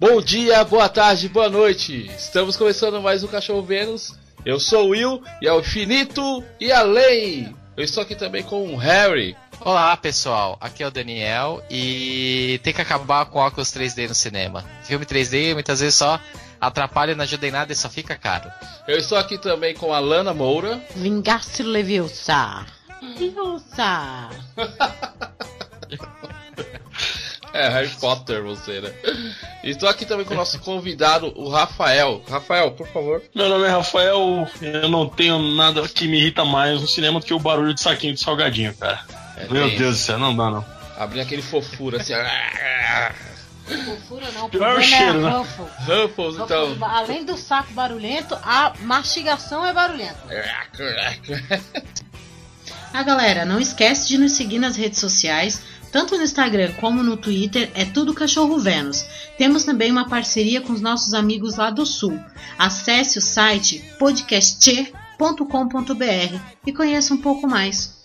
Bom dia, boa tarde, boa noite. Estamos começando mais um Cachorro Vênus. Eu sou o Will e é o infinito e além. Eu estou aqui também com o Harry. Olá pessoal, aqui é o Daniel e tem que acabar com óculos 3D no cinema. Filme 3D muitas vezes só atrapalha, não ajuda em nada e só fica caro. Eu estou aqui também com a Lana Moura. Vingasse Leviosa. Leviosa. É, Harry Potter você, né? E estou aqui também com o nosso convidado, o Rafael. Rafael, por favor. Meu nome é Rafael, eu não tenho nada que me irrita mais no cinema do que o barulho de saquinho de salgadinho, cara. É, Meu Deus do céu, não dá não. Abrir aquele fofura assim. Fofura não, Pior é o cheiro, né? Ruffle. Ruffles, então. Além do saco barulhento, a mastigação é barulhenta. Ah, galera, não esquece de nos seguir nas redes sociais, tanto no Instagram como no Twitter, é tudo Cachorro Vênus. Temos também uma parceria com os nossos amigos lá do Sul. Acesse o site podcast.com.br e conheça um pouco mais.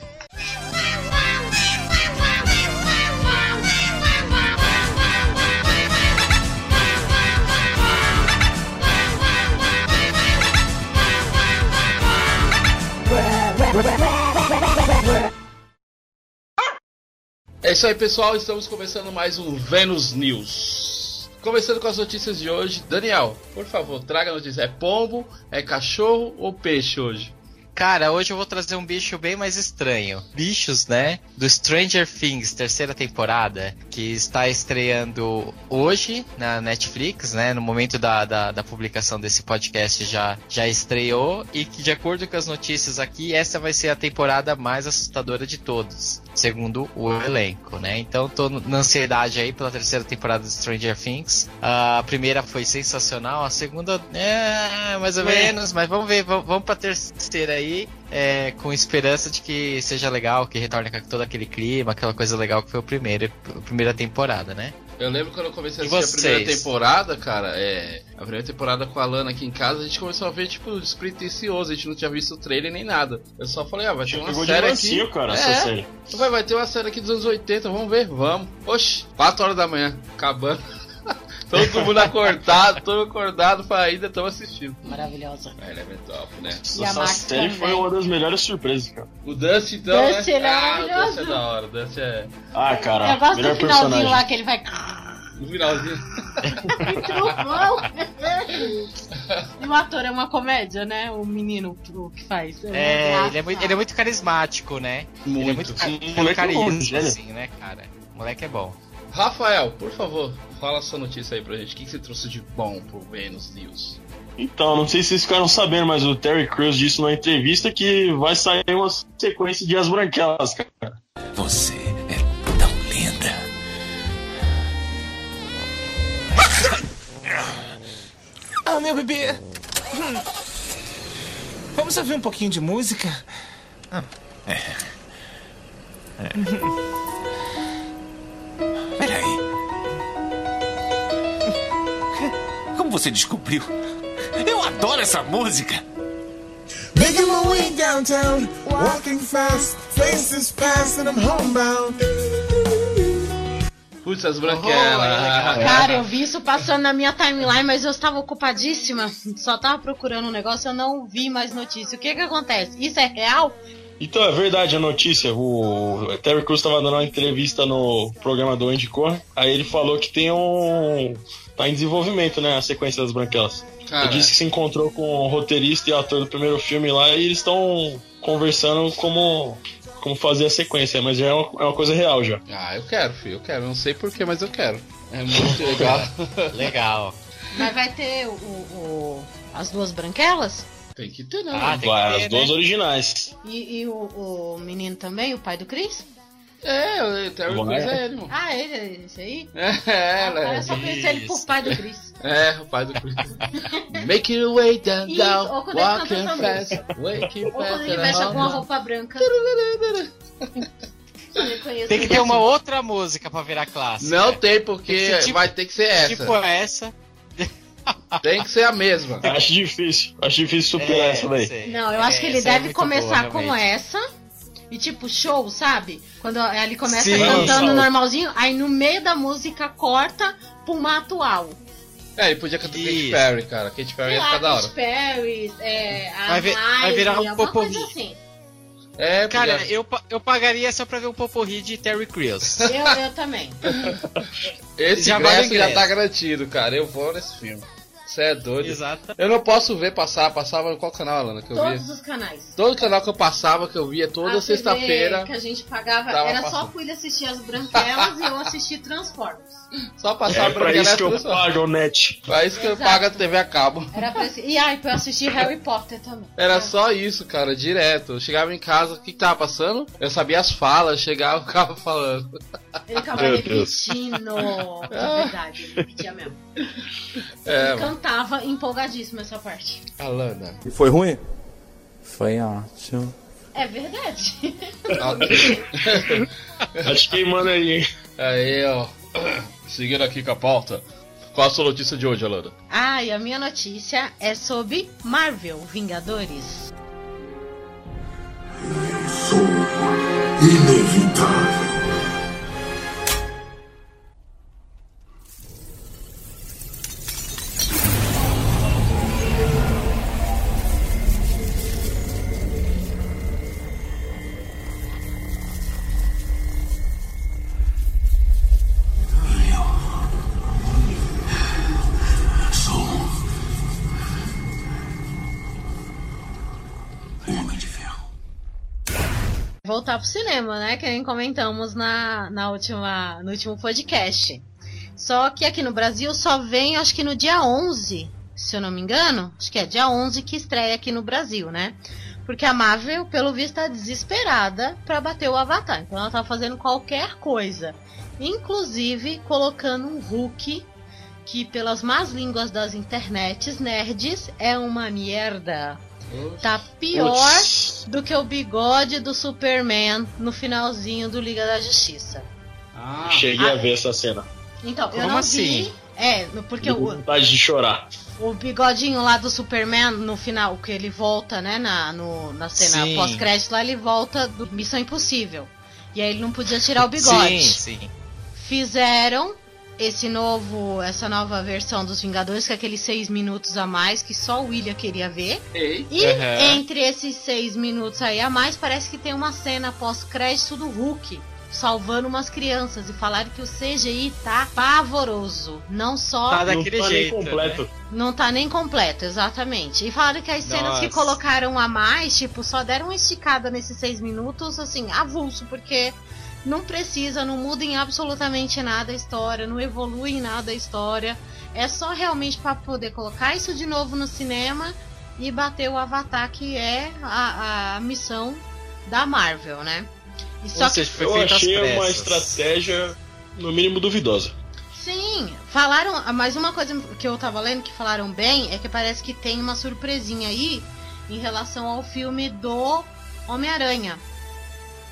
É isso aí, pessoal. Estamos começando mais um Vênus News. Começando com as notícias de hoje. Daniel, por favor, traga a notícia. É pombo, é cachorro ou peixe hoje? Cara, hoje eu vou trazer um bicho bem mais estranho. Bichos, né? Do Stranger Things, terceira temporada, que está estreando hoje na Netflix, né? No momento da, da, da publicação desse podcast já, já estreou. E que, de acordo com as notícias aqui, essa vai ser a temporada mais assustadora de todos. Segundo o elenco, né? Então tô na ansiedade aí pela terceira temporada de Stranger Things. A primeira foi sensacional, a segunda é mais ou menos, mas vamos ver, vamos, vamos pra terceira aí, é, com esperança de que seja legal, que retorne com todo aquele clima, aquela coisa legal que foi o primeiro, a primeira temporada, né? Eu lembro quando eu comecei a assistir a primeira temporada, cara, é. A primeira temporada com a Lana aqui em casa, a gente começou a ver, tipo, despretensioso, a gente não tinha visto o trailer nem nada. Eu só falei, ah, vai ter uma Pegou de série mansinho, aqui. cara, é, essa série. Vai, vai ter uma série aqui dos anos 80, vamos ver, vamos. Oxi, 4 horas da manhã, acabando. Todo mundo acordado, todo mundo acordado pra ainda estamos assistindo. Maravilhosa. É, ele é top, né? E a Essa Max série foi também. uma das melhores surpresas, cara. O Dusty, então, Dusty, né? ele é ah, o maravilhoso. Dusty é da hora, o Dusty é... Ah, cara, Eu gosto melhor do finalzinho personagem. lá que ele vai. No finalzinho... Trovão! e o ator é uma comédia, né? O menino o que faz. É, ele é, muito, ele é muito carismático, né? Ele é Muito. muito é bom, carisma, gênio. assim, né, cara? O moleque é bom. Rafael, por favor, fala sua notícia aí pra gente. O que que você trouxe de bom pro Venus News? Então, não sei se vocês ficaram sabendo, mas o Terry Crews disse numa entrevista que vai sair uma sequência de As Branquelas, cara. Você é tão linda. Ah, meu bebê. Hum. Vamos ouvir um pouquinho de música? Ah, é. É. você descobriu? Eu adoro essa música. Making my way downtown, walking fast, faces fast, and I'm homebound. Putz, as branquelas. Cara, eu vi isso passando na minha timeline, mas eu estava ocupadíssima. Só tava procurando um negócio, eu não vi mais notícia. O que que acontece? Isso é real? Então, é verdade a notícia. O Terry Crews estava dando uma entrevista no programa do Andy Cohen. Aí ele falou que tem um. Tá em desenvolvimento, né? A sequência das Branquelas. Cara, Ele disse que se encontrou com o roteirista e ator do primeiro filme lá e eles estão conversando como, como fazer a sequência, mas já é uma, é uma coisa real já. Ah, eu quero, filho, eu quero. Não sei porquê, mas eu quero. É muito legal. Legal. Mas vai ter o, o- as duas branquelas? Tem que ter, né? Ah, tem Vai, que ter, as duas né? originais. E, e o, o menino também, o pai do Chris? É, o Terry Crews é. é ele, mano. Ah, ele é esse aí? É, Ah, ela eu só conheci ele por pai do Chris. é. o pai do Chris. Make your way down, Isso, down, ou quando ele walking canta essa fast, waking Ou quando ele veste alguma roupa branca. Tem que ter uma outra música pra virar clássica. Não tem, porque Tem tipo- vai ter que ser essa. Tipo essa. Tem que ser a mesma. Acho difícil, acho difícil superar É, essa daí. Não, eu acho É, que ele é deve muito começar boa, com essa. E tipo, show, sabe? Quando ele começa Sim. cantando Lança normalzinho, aí no meio da música corta pra uma atual. É, ele podia cantar Katy. Perry, cara. Katy Perry ia ficar da hora. Katy Perry, é, a Vai vir- vai virar um poporri. assim. É, Cara, podia- eu, eu pagaria só pra ver o Poporri de Terry Crews. Eu, eu também. esse já ingresso já tá garantido, cara. Eu vou nesse filme. Você é doido. Exato. Eu não posso ver passar. Passava em qual canal, Alana, que eu Todos via? os canais. Todo canal que eu passava, que eu via toda sexta-feira. que a gente pagava era só passando. pro ele assistir as branquelas e eu assistir Transformers. Só passava É pra isso que eu pago o net. Pra isso que eu Exato. pago a TV a cabo. Era pra esse... E aí, pra eu assistir Harry Potter também. Era só isso, cara, direto. Eu chegava em casa, o que, que tava passando? Eu sabia as falas, chegava e ficava falando. Ele Deus. repetindo. É verdade, ele repetia mesmo. É, Ele cantava empolgadíssimo essa parte. Alana. E foi ruim? Foi ótimo. É verdade. Tá te queimando aí, hein? Aí, ó. Seguindo aqui com a pauta. Qual a sua notícia de hoje, Alana? Ah, e a minha notícia é sobre Marvel Vingadores. Inevitável. Né? Que nem comentamos na, na última, no último podcast. Só que aqui no Brasil só vem, acho que no dia 11, se eu não me engano. Acho que é dia 11 que estreia aqui no Brasil, né? Porque a Marvel, pelo visto, tá desesperada pra bater o Avatar. Então ela tá fazendo qualquer coisa. Inclusive colocando um Hulk que, pelas más línguas das internets nerds, é uma merda. Tá pior do que o bigode do Superman no finalzinho do Liga da Justiça. Ah, Cheguei a ver essa cena. Então, eu Como não assim? vi. É, porque Deu o, vontade de chorar. o bigodinho lá do Superman, no final, que ele volta, né, na, no- na cena pós-crédito lá, ele volta do Missão Impossível. E aí ele não podia tirar o bigode. Sim, sim. Fizeram esse novo, essa nova versão dos Vingadores, que é aqueles seis minutos a mais que só o William queria ver. ei. E Aham. entre esses seis minutos aí a mais, parece que tem uma cena pós-crédito do Hulk salvando umas crianças e falaram que o CGI tá pavoroso. Não só. Tá Não daquele tá jeito. nem completo. Não tá nem completo, exatamente. E falaram que as cenas que colocaram a mais, tipo, só deram uma esticada nesses seis minutos, assim, avulso, porque não precisa, não muda em absolutamente nada a história, não evolui em nada a história. É só realmente pra poder colocar isso de novo no cinema e bater o Avatar, que é a, a missão da Marvel, né? E só Ou que seja, foi Eu achei uma estratégia, no mínimo, duvidosa. Sim, falaram. Mas uma coisa que eu tava lendo que falaram bem é que parece que tem uma surpresinha aí em relação ao filme do Homem-Aranha.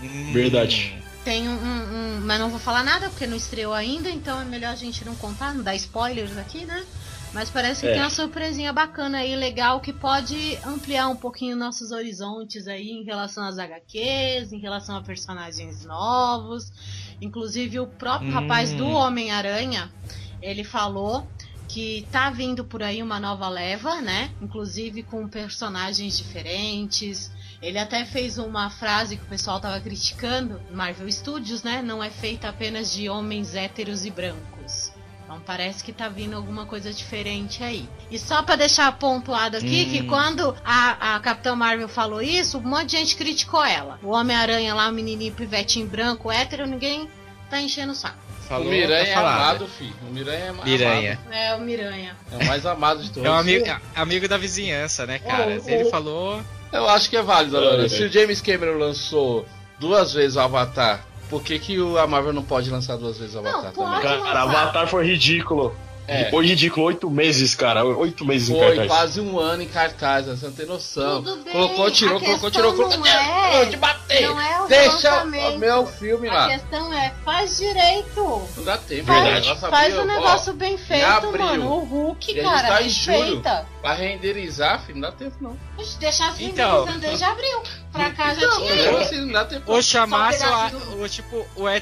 Hum. Verdade. Tem um, um- Mas não vou falar nada porque não estreou ainda, então é melhor a gente não contar, não dar spoilers aqui, né? Mas parece que É. tem uma surpresinha bacana aí, legal, que pode ampliar um pouquinho nossos horizontes aí em relação às HQs, em relação a personagens novos. Inclusive o próprio Hum. rapaz do Homem-Aranha, ele falou que tá vindo por aí uma nova leva, né? Inclusive com personagens diferentes. Ele até fez uma frase que o pessoal tava criticando, Marvel Studios, né? Não é feita apenas de homens héteros e brancos. Então parece que tá vindo alguma coisa diferente aí. E só pra deixar pontuado aqui Hum. que quando a, a Capitã Marvel falou isso, um monte de gente criticou ela. O Homem-Aranha lá, o menininho pivetinho branco, hétero, ninguém tá enchendo o saco. Falou, o Miranha tá é falado. amado, filho. O Miranha é ma- Miranha. É, o Miranha. amado. É o mais amado de todos. É um amigo, é amigo da vizinhança, né, cara? Oh, Ele falou. Eu acho que é válido, Alana. Se o James Cameron lançou duas vezes o Avatar, por que, que o- a Marvel não pode lançar duas vezes o Não, Avatar pode. também? Cara. Avatar foi ridículo. É. de indicou oito meses, cara. Oito meses Foi, em cartaz. Foi quase um ano em cartaz, você não tem noção. Tudo bem. Colocou, tirou, colocou, tirou, colocou. Não é, te batei. Não é o Deixa o meu filme lá. A questão é, faz direito. Não dá tempo, Verdade. Faz, faz um negócio ó, bem feito, mano. O Hulk, cara, tá bem feita. Pra renderizar, filho, não dá tempo, não. Poxa, deixar as então, desde abril. Pra cá já tinha ido. Assim, não dá tempo. Ou chamasse o, o, tipo, o é,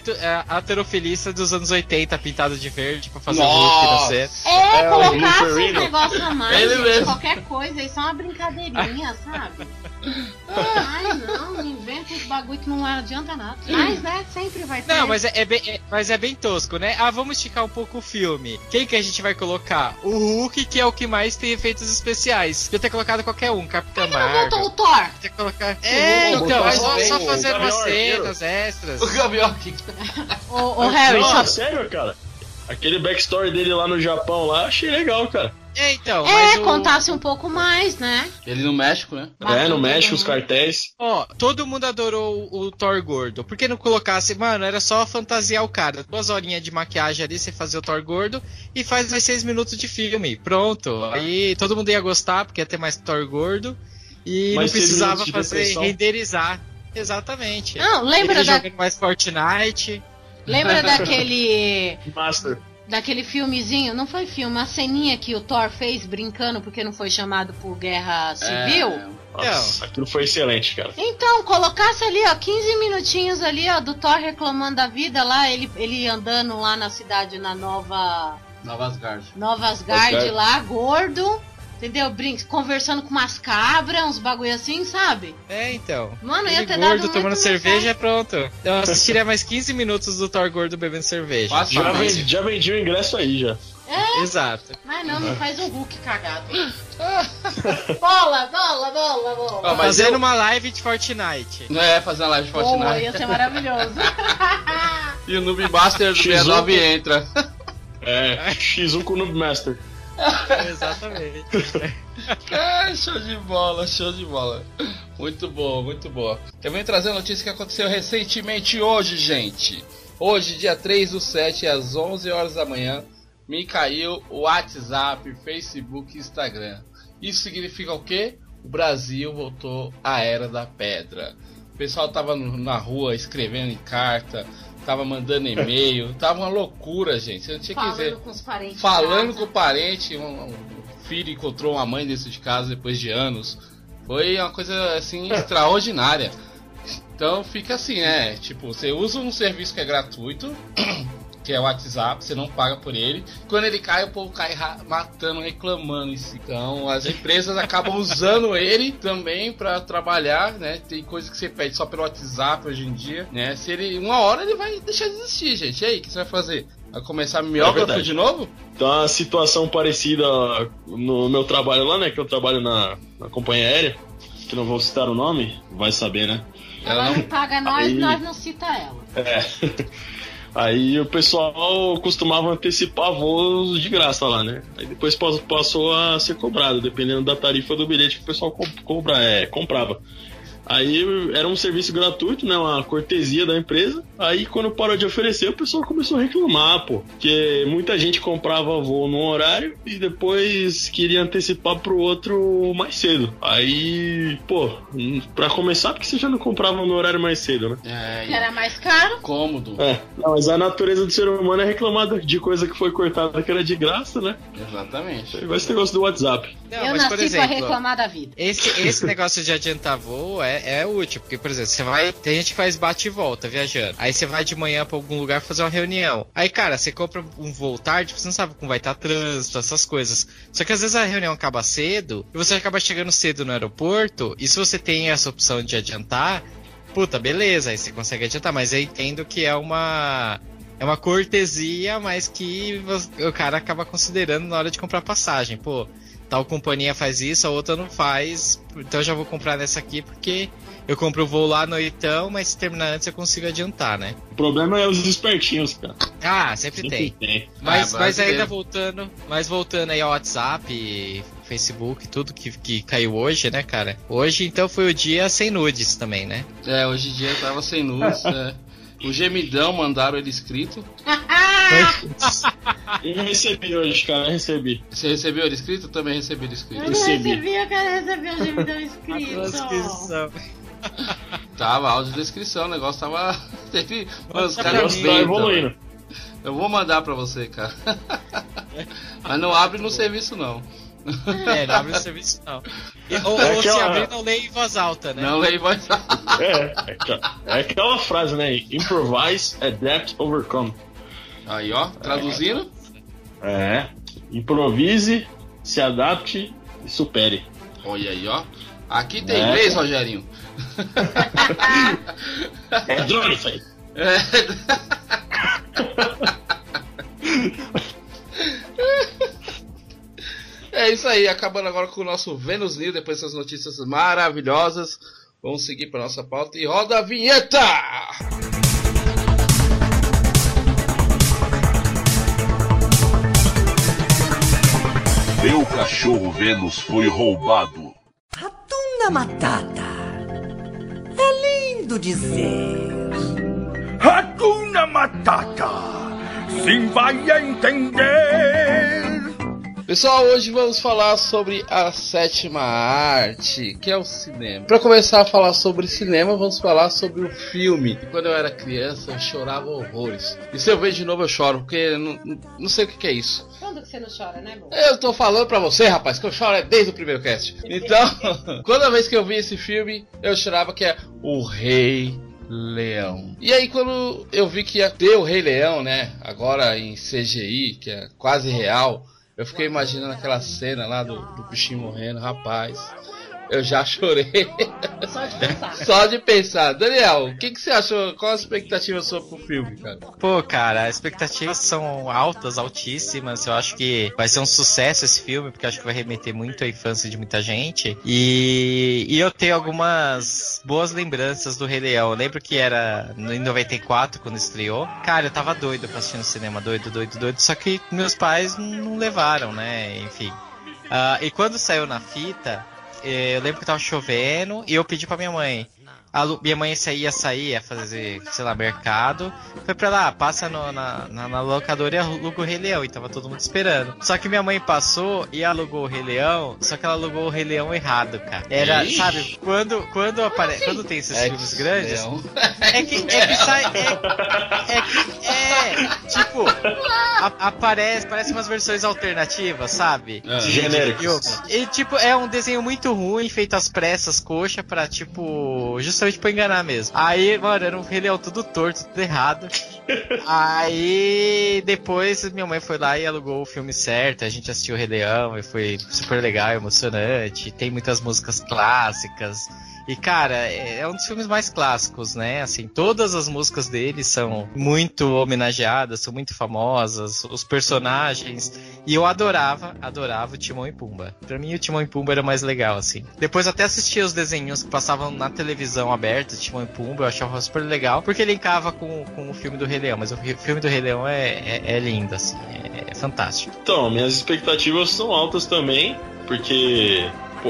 heterofilista dos anos 80 pintado de verde pra fazer o Hulk é, é colocar um negócio a mais, Ele gente, mesmo. qualquer coisa, isso é uma brincadeirinha, sabe? Ai, não, inventa os bagulho que não adianta nada. Mas, né, sempre vai ter. Não, mas é, é bem, é, mas é bem tosco, né? Ah, vamos esticar um pouco o filme. Quem que a gente vai colocar? O Hulk, que é o que mais tem efeitos especiais. Podia ter colocado qualquer um, Capitão Por que Marvel. botou o Thor? Podia colocar... É, é então, mas só, só fazer umas cenas extras. O Gavião. O ô Harry, só... Sério, cara? Aquele backstory dele lá no Japão lá, achei legal, cara. É, então, É, mas o... contasse um pouco mais, né? Ele no México, né? Matou é, no México, os cartéis. Ó, todo mundo adorou o, o Thor gordo. Por que não colocasse, mano, era só fantasiar o cara. Duas horinhas de maquiagem ali, você fazer o Thor gordo e faz mais seis minutos de filme. Pronto. Aí todo mundo ia gostar, porque ia ter mais Thor gordo. E Mais não precisava fazer renderizar. Exatamente. Não, lembra, Ele da... jogando mais Fortnite. Lembra daquele... Master. Daquele filmezinho, não foi filme, a ceninha que o Thor fez brincando porque não foi chamado por guerra civil? É, Nossa, aquilo foi excelente, cara. Então, colocasse ali, ó, 15 minutinhos ali, ó, do Thor reclamando da vida lá, ele, ele andando lá na cidade, na nova, Nova Asgard. nova Asgard Asgard. lá, gordo, entendeu? Brin conversando com umas cabras, uns bagulho assim, sabe? É, então. Mano, ia ter dado gordo muito tomando cerveja, pronto. Eu assistiria mais 15 minutos do Thor gordo bebendo cerveja. Passa Já, vendi, já vendi o ingresso aí, já. Exato. Mas não, não faz o Hulk cagado. bola, bola, bola, bola. Fazendo eu- uma live de Fortnite. Não é fazer uma live de Fortnite. ia ser maravilhoso. E o Noob Master do X1. 69 entra. É, X1 com o Noob Master. Exatamente. Ah, show de bola, show de bola. Muito boa, muito boa. Eu venho trazer notícia que aconteceu recentemente hoje, gente. Hoje, dia 3 do 7, às 11 horas da manhã, me caiu o WhatsApp, Facebook e Instagram. Isso significa o quê? O Brasil voltou à Era da Pedra. O pessoal tava na rua escrevendo em carta, tava mandando e-mail, tava uma loucura, gente. Eu não tinha que dizer Falando com os parentes. falando com o parente, um, um filho encontrou uma mãe dentro de casa depois de anos. Foi uma coisa assim extraordinária. Então fica assim, né? Tipo, você usa um serviço que é gratuito, que é o WhatsApp, você não paga por ele. Quando ele cai, o povo cai matando, reclamando si. Então as empresas acabam usando ele também para trabalhar, né? Tem coisa que você pede só pelo WhatsApp hoje em dia, né? Se ele uma hora ele vai deixar de existir, gente. E aí, o que você vai fazer? Vai começar miógrafo verdade. de novo? Então, uma situação parecida no meu trabalho lá, né? Que eu trabalho na, na companhia aérea, que não vou citar o nome, vai saber, né? Ela não paga nós, Aí- nós não cita ela. É. Aí o pessoal costumava antecipar voos de graça lá, né? Aí depois pas- passou a ser cobrado, dependendo da tarifa do bilhete que o pessoal co- cobra, é, comprava. Aí era um serviço gratuito, né? Uma cortesia da empresa. Aí quando parou de oferecer, o pessoal começou a reclamar, pô. Porque muita gente comprava voo num horário e depois queria antecipar pro outro mais cedo. Aí, pô, hum, pra começar, porque você já não comprava no horário mais cedo, né? É, era mais caro. cômodo. É, não, mas a natureza do ser humano é reclamar de coisa que foi cortada que era de graça, né? Exatamente. Igual esse negócio do WhatsApp. Não, eu mas nasci por pra exemplo, reclamar da vida. esse, esse negócio de adiantar voo é, é útil, porque, por exemplo, você vai. Tem gente que faz bate e volta viajando. Aí você vai de manhã pra algum lugar fazer uma reunião. Aí, cara, você compra um voo tarde, você não sabe como vai estar trânsito, essas coisas. Só que às vezes a reunião acaba cedo e você acaba chegando cedo no aeroporto. E se você tem essa opção de adiantar, puta, beleza, aí você consegue adiantar. Mas eu entendo que é uma. É uma cortesia, mas que o cara acaba considerando na hora de comprar passagem. Pô, tal companhia faz isso, a outra não faz. Então eu já vou comprar nessa aqui porque eu compro o voo lá no oitão, mas se terminar antes eu consigo adiantar, né? O problema é os espertinhos, cara. Ah, sempre tem. tem. Mas, Ah, mas ainda voltando, mas voltando aí ao WhatsApp, Facebook, tudo que, que caiu hoje, né, cara? Hoje então foi o dia sem nudes também, né? É, hoje em dia eu tava sem luz. é. O gemidão mandaram ele escrito. Eu recebi hoje, cara, eu recebi. Você recebeu ele escrito? Eu também recebi ele escrito. Eu não Recebi. recebi, eu quero receber o gemidão escrito. Tava audiodescrição, o negócio tava. Teve. Mano, os O caras tá inventam, evoluindo. Eu vou mandar pra você, cara. Mas não abre no serviço, não. É, não abre o serviço não. E- ou, É ou se aquela- abrir, não leia em voz alta, né? Não leio voz alta. É, é, aquela- é aquela frase, né? Improvise, adapt, overcome. Aí, ó, traduzindo. É. Improvise, se adapte e supere. Olha aí, ó. Aqui tem É. inglês, Rogerinho. É drone, velho. É isso aí, acabando agora com o nosso Vênus News, depois dessas notícias maravilhosas. Vamos seguir para nossa pauta e roda a vinheta! Meu cachorro Vênus foi roubado. Ratunda Matata. É lindo dizer. Hakuna Matata. Sim, vai entender. Pessoal, hoje vamos falar sobre a sétima arte, que é o cinema. Para começar a falar sobre cinema, vamos falar sobre o filme. Quando eu era criança, eu chorava horrores. E se eu ver de novo, eu choro, porque não, não sei o que, que é isso. Quando que você não chora, né, amor? Eu tô falando pra você, rapaz, que eu choro é desde o primeiro cast. Então, toda vez que eu vi esse filme, eu chorava que é o Rei Leão. E aí, quando eu vi que ia ter o Rei Leão, né? Agora em CGI, que é quase real, eu fiquei imaginando aquela cena lá do, do bichinho morrendo, rapaz. Eu já chorei. Só de pensar. Só de pensar. Daniel, o que, que você achou? Qual a expectativa sua pro filme, cara? Pô, cara, as expectativas são altas, altíssimas. Eu acho que vai ser um sucesso esse filme, porque eu acho que vai remeter muito à infância de muita gente. E, e eu tenho algumas boas lembranças do Rei Leão. Eu lembro que era no- em 94, quando estreou. Cara, eu tava doido pra assistir no cinema, doido, doido, doido. Só que meus pais não levaram, né? Enfim. Ah, e quando saiu na fita, eu lembro que tava chovendo e eu pedi pra minha mãe. A Lu- minha mãe sa- ia sair, ia fazer, sei lá, mercado. Foi pra lá, passa no- na, na, na locadora e aluga o Rei Leão. E tava todo mundo esperando. Só que minha mãe passou e alugou o Rei Leão, só que ela alugou o Rei Leão errado, cara. Era, Ixi. sabe, quando, quando, apare... quando tem esses filmes grandes, Leão. é que, é que sai. É, é que. É. Tipo. a- aparece. Parece umas versões alternativas, sabe? Ah. Filme. E, tipo, é um desenho muito ruim, feito às pressas, coxa, pra, tipo. Justamente pra enganar mesmo. Aí, mano, era um Rei Leão tudo torto, tudo errado. Aí. Depois minha mãe foi lá e alugou o filme certo. A gente assistiu o Rei Leão e foi super legal, emocionante. Tem muitas músicas clássicas. E, cara, é um dos filmes mais clássicos, né? Assim, todas as músicas dele são muito homenageadas, são muito famosas, os personagens. E eu adorava, adorava o Timão e Pumba. Pra mim, o Timão e Pumba era mais legal, assim. Depois até assistia os desenhos que passavam na televisão aberta, Timão e Pumba, eu achava super legal, porque linkava com, com o filme do Rei Leão. Mas o fi- filme do Rei Leão é, é, é lindo, assim, é, é fantástico. Então, minhas expectativas são altas também, porque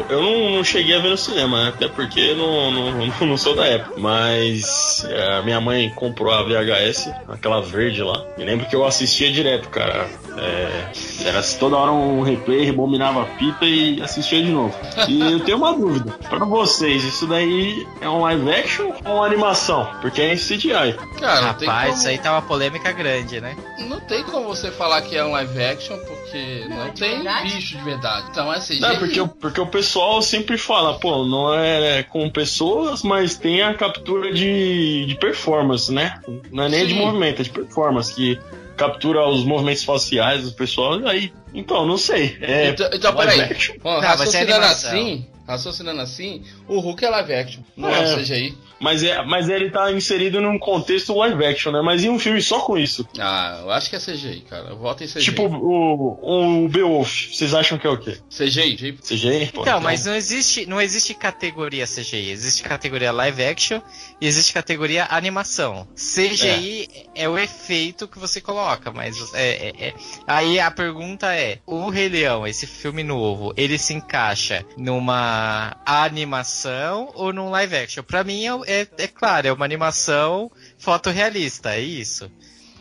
eu não, não cheguei a ver no cinema, né? até porque não, não, não sou da época. Mas é, a minha mãe comprou a VHS, aquela verde lá. Me lembro que eu assistia direto, cara. É, era toda hora um replay, rebobinava a fita e assistia de novo. E eu tenho uma dúvida pra vocês: isso daí é um live action ou uma animação? Porque é em CGI. Cara, não Rapaz, como- isso aí tá uma polêmica grande, né? Não tem como você falar que é um live action, porque não, é de tem verdade? bicho de verdade. Então é CGI. Não, porque, o- porque o pessoal sempre fala, pô, não é com pessoas, mas tem a captura de, de performance, né? Não é nem de Sim. movimento, é de performance, que captura os movimentos faciais do pessoal, aí. Então, não sei. É, então, então peraí. action? Bom, Não, é raciocinando assim, raciocinando assim, o Hulk é live action, não é, É. CGI. Mas, é, mas ele tá inserido num contexto live action, né? Mas em um filme só com isso. Ah, eu acho que é CGI, cara. Eu voto em CGI. Tipo o, o Beowulf, vocês acham que é o quê? CGI, CGI. CGI? Pô, Então, mas não existe, não existe categoria CGI, existe categoria live action e existe categoria animação. CGI é, o efeito que você coloca, mas é, é- é- aí a pergunta é: o Rei Leão, esse filme novo, ele se encaixa numa animação ou num live action? Pra mim é, é, é claro, é uma animação fotorrealista, é isso.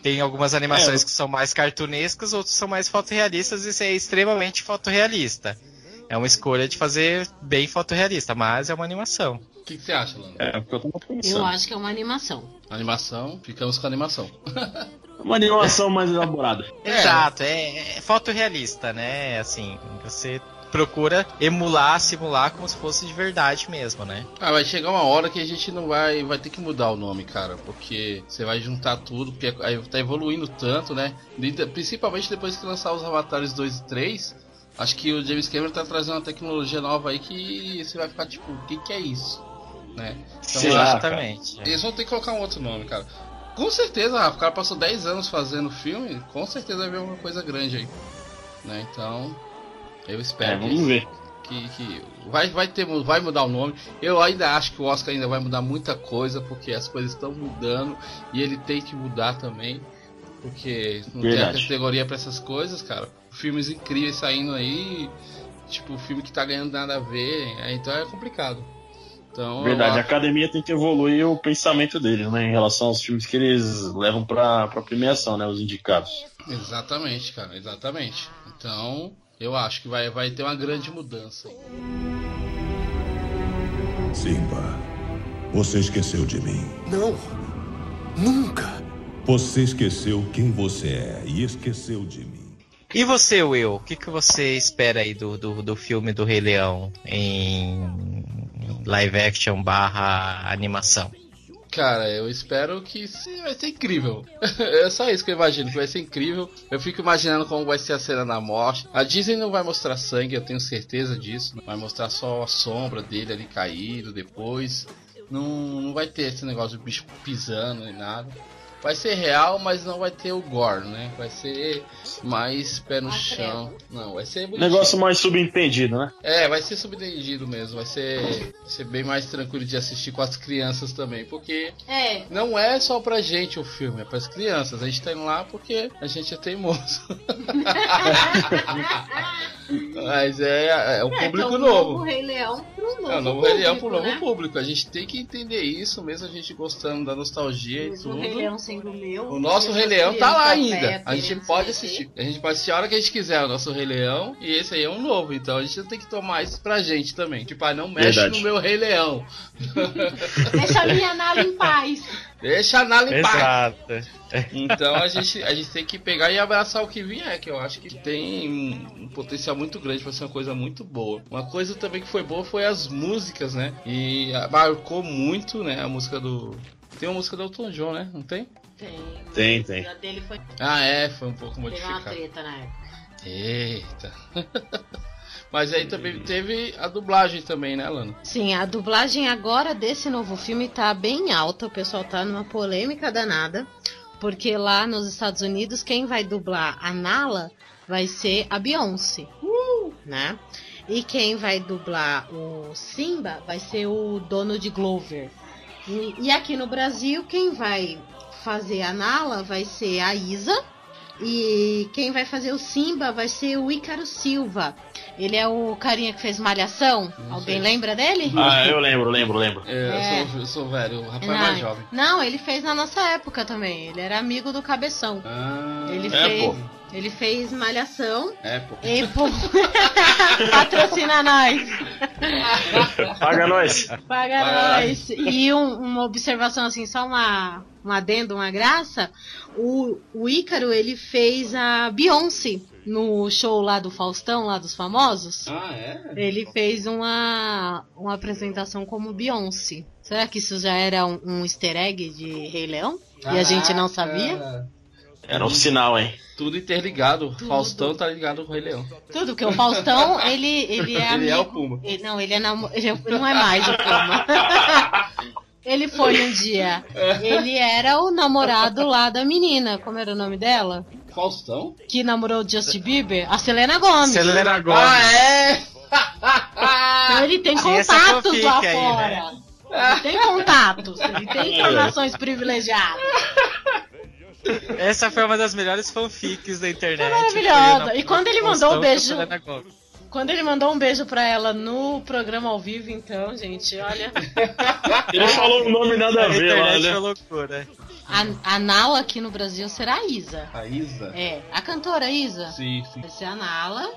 Tem algumas animações É. que são mais cartunescas, outras são mais fotorrealistas, e isso é extremamente fotorrealista. é uma escolha de fazer bem fotorrealista, mas é uma animação. O que, que você acha, Lando? É, porque eu tô Eu pensando. acho que é uma animação. Animação, ficamos com a animação. Uma animação mais elaborada. Exato, é, é fotorrealista, né? Assim, você procura emular, simular como se fosse de verdade mesmo, né? Ah, vai chegar uma hora que a gente não vai. Vai ter que mudar o nome, cara. Porque você vai juntar tudo, porque aí tá evoluindo tanto, né? De- Principalmente depois que lançar os Avatares 2 e 3. Acho que o James Cameron tá trazendo uma tecnologia nova aí que você vai ficar tipo, o que, que é isso? Né? Então, Exatamente. Eles vão ter que colocar um outro nome, cara. Com certeza, Rafa, o cara passou 10 anos fazendo filme, com certeza vai ver uma coisa grande aí. Né? Então, eu espero É, que, vamos ver. que, que vai, vai, ter, vai mudar o nome. Eu ainda acho que o Oscar ainda vai mudar muita coisa, porque as coisas estão mudando e ele tem que mudar também. Porque não tem Verdade. a categoria pra essas coisas, cara. Filmes incríveis saindo aí, tipo, filme que tá ganhando nada a ver, é, então é complicado. Então, Verdade, a academia tem que evoluir o pensamento deles, né? Em relação aos filmes que eles levam pra, pra premiação, né? Os indicados. Exatamente, cara, exatamente. Então, eu acho que vai, vai ter uma grande mudança. Simba, você esqueceu de mim. Não. Nunca. Você esqueceu quem você é e esqueceu de mim. E você, Will? O que, que você espera aí do, do, do filme do Rei Leão em live action barra animação? Cara, eu espero que sim, vai ser incrível. é só isso que eu imagino, que vai ser incrível. Eu fico imaginando como vai ser a cena da morte. A Disney não vai mostrar sangue, eu tenho certeza disso. Vai mostrar só a sombra dele ali caído depois. Não, não vai ter esse negócio de bicho pisando nem nada. Vai ser real, mas não vai ter o gore, né? Vai ser mais pé no chão. Não, vai ser bonitinho. Negócio mais subentendido, né? É, vai ser subentendido mesmo. Vai ser, vai ser bem mais tranquilo de assistir com as crianças também. Porque É. não é só pra gente o filme, é pras crianças. A gente tá indo lá porque a gente é teimoso. Mas é, é o É, público é o novo. novo Rei Leão pro novo É o novo Rei Leão pro público, novo né? público. A gente tem que entender isso, mesmo a gente gostando da nostalgia e Mesmo o Rei tudo. Sendo meu. O nosso Rei Leão tá lá ainda. velhas A gente pode se assistir. A gente pode assistir a hora que a gente quiser o nosso Rei Leão. E esse aí é um novo. Então a gente tem que tomar isso pra gente também. Tipo, ah, não mexe Verdade. no meu Rei Leão. Deixa a minha Nala em paz. Deixa a Nala em paz. Exato. Então a gente, a gente tem que pegar e abraçar o que vier, que eu acho que tem um, um potencial muito grande pra ser uma coisa muito boa. Uma coisa também que foi boa foi as músicas, né? E ah, marcou muito, né? A música do. Tem uma música do Elton John, né? Não tem? Tem. Tem, tem. A dele foi. Ah, é, foi um pouco Teve uma modificado. treta na época. Eita. Mas aí também teve a dublagem também, né, Lana? Sim, a dublagem agora desse novo filme tá bem alta. O pessoal tá numa polêmica danada. Porque lá nos Estados Unidos, quem vai dublar a Nala vai ser a Beyoncé. Né? E quem vai dublar o Simba vai ser o Donald Glover. E, e aqui no Brasil, quem vai fazer a Nala vai ser a Isa. E quem vai fazer o Simba vai ser o Ícaro Silva. Ele é o carinha que fez Malhação. Alguém sei. lembra dele? Ah, eu lembro, lembro, lembro. É, É. Eu, sou, eu sou velho, o rapaz não, mais jovem. não, ele fez na nossa época também. Ele era amigo do Cabeção. Ah, Ele é, fez. pô. Ele fez Malhação. É, pô. E, pô, patrocina nós. Paga nós. Paga Vai. nós. E um- uma observação assim, só uma, um adendo, uma graça. O, o Ícaro, ele fez a Beyoncé no show lá do Faustão, lá dos famosos. Ah, é? Ele fez uma, uma apresentação como Beyoncé. Será que isso já era um, um easter egg de Rei Leão? E a gente não sabia? Caraca. Era um sinal, hein? Tudo interligado. Tudo. Faustão tá ligado com o Rei Leão. Tudo, porque o Faustão, ele, ele é Ele amigo... é o Pumba. Ele- não, ele é namo- ele é- não é mais o Puma. ele foi um dia. Ele era o namorado lá da menina. Como era o nome dela? Faustão? Que namorou o Justin Bieber? A Selena Gomes. Selena Gomes. Ah, é? Então ele tem contatos lá aí, fora. Ele tem contatos, ele tem informações privilegiadas. Essa foi uma das melhores fanfics da internet. Maravilhosa. E quando ele mandou o beijo- Selena Gomez. Quando ele mandou um beijo pra ela no programa ao vivo, então, gente, olha. Ele falou um nome nada a A ver lá, né? loucura. A, a Nala aqui no Brasil será a Isa. A Isa? É, a cantora Isa. Sim, sim. Vai ser a Nala.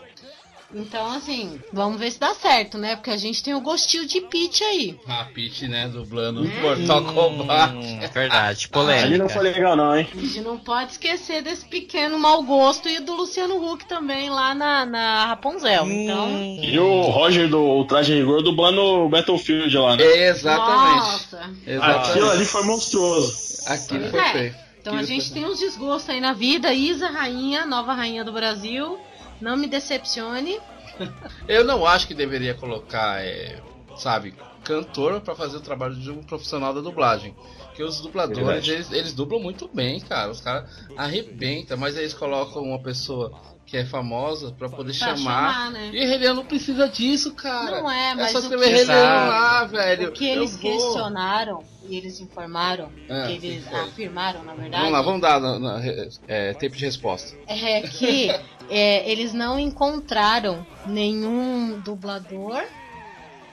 Então, assim, vamos ver se dá certo, né? Porque a gente tem o gostinho de Peach aí. A Peach, né, dublando Mortal Kombat. Hum, verdade, Ali polêmica. não foi legal, não, hein? A gente não pode esquecer desse pequeno mau gosto e do Luciano Huck também lá na, na Rapunzel. Então, E o Roger do Traje Rigor dublando o Battlefield lá, né? Exatamente. nossa. Exatamente. Aquilo ali foi monstruoso. Aquilo foi é. feio. Então a Aquilo gente foi- tem uns desgostos aí na vida. Isa, rainha, nova rainha do Brasil. Não me decepcione. Eu não acho que deveria colocar, é, sabe, cantor pra fazer o trabalho de um profissional da dublagem. Porque os dubladores, eles, eles dublam muito bem, cara. Os caras arrebentam, mas aí eles colocam uma pessoa que é famosa pra poder Pra chamar. chamar, né? E Leão não precisa disso, cara. Não é, mas só o Exato. lá, velho. O que eles questionaram e eles informaram, É, que eles afirmaram, na verdade, Vamos lá, vamos dar na- na- é, tempo de resposta. é que é, eles não encontraram nenhum dublador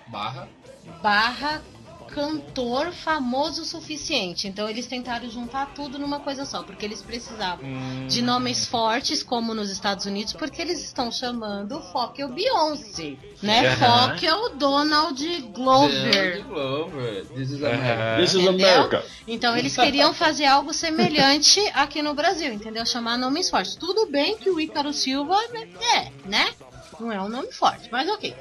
Barra. Barra cantor famoso o suficiente. Então eles tentaram juntar tudo numa coisa só, porque eles precisavam de nomes fortes, como nos Estados Unidos, porque eles estão chamando o Fock é o Beyoncé, né? Fock é o Donald Glover. Donald Glover. This is. America. This is? America. Então eles queriam fazer algo semelhante aqui no Brasil, entendeu? Chamar nomes fortes. Tudo bem que o Ícaro Silva né, é, né? Não é um nome forte, mas ok.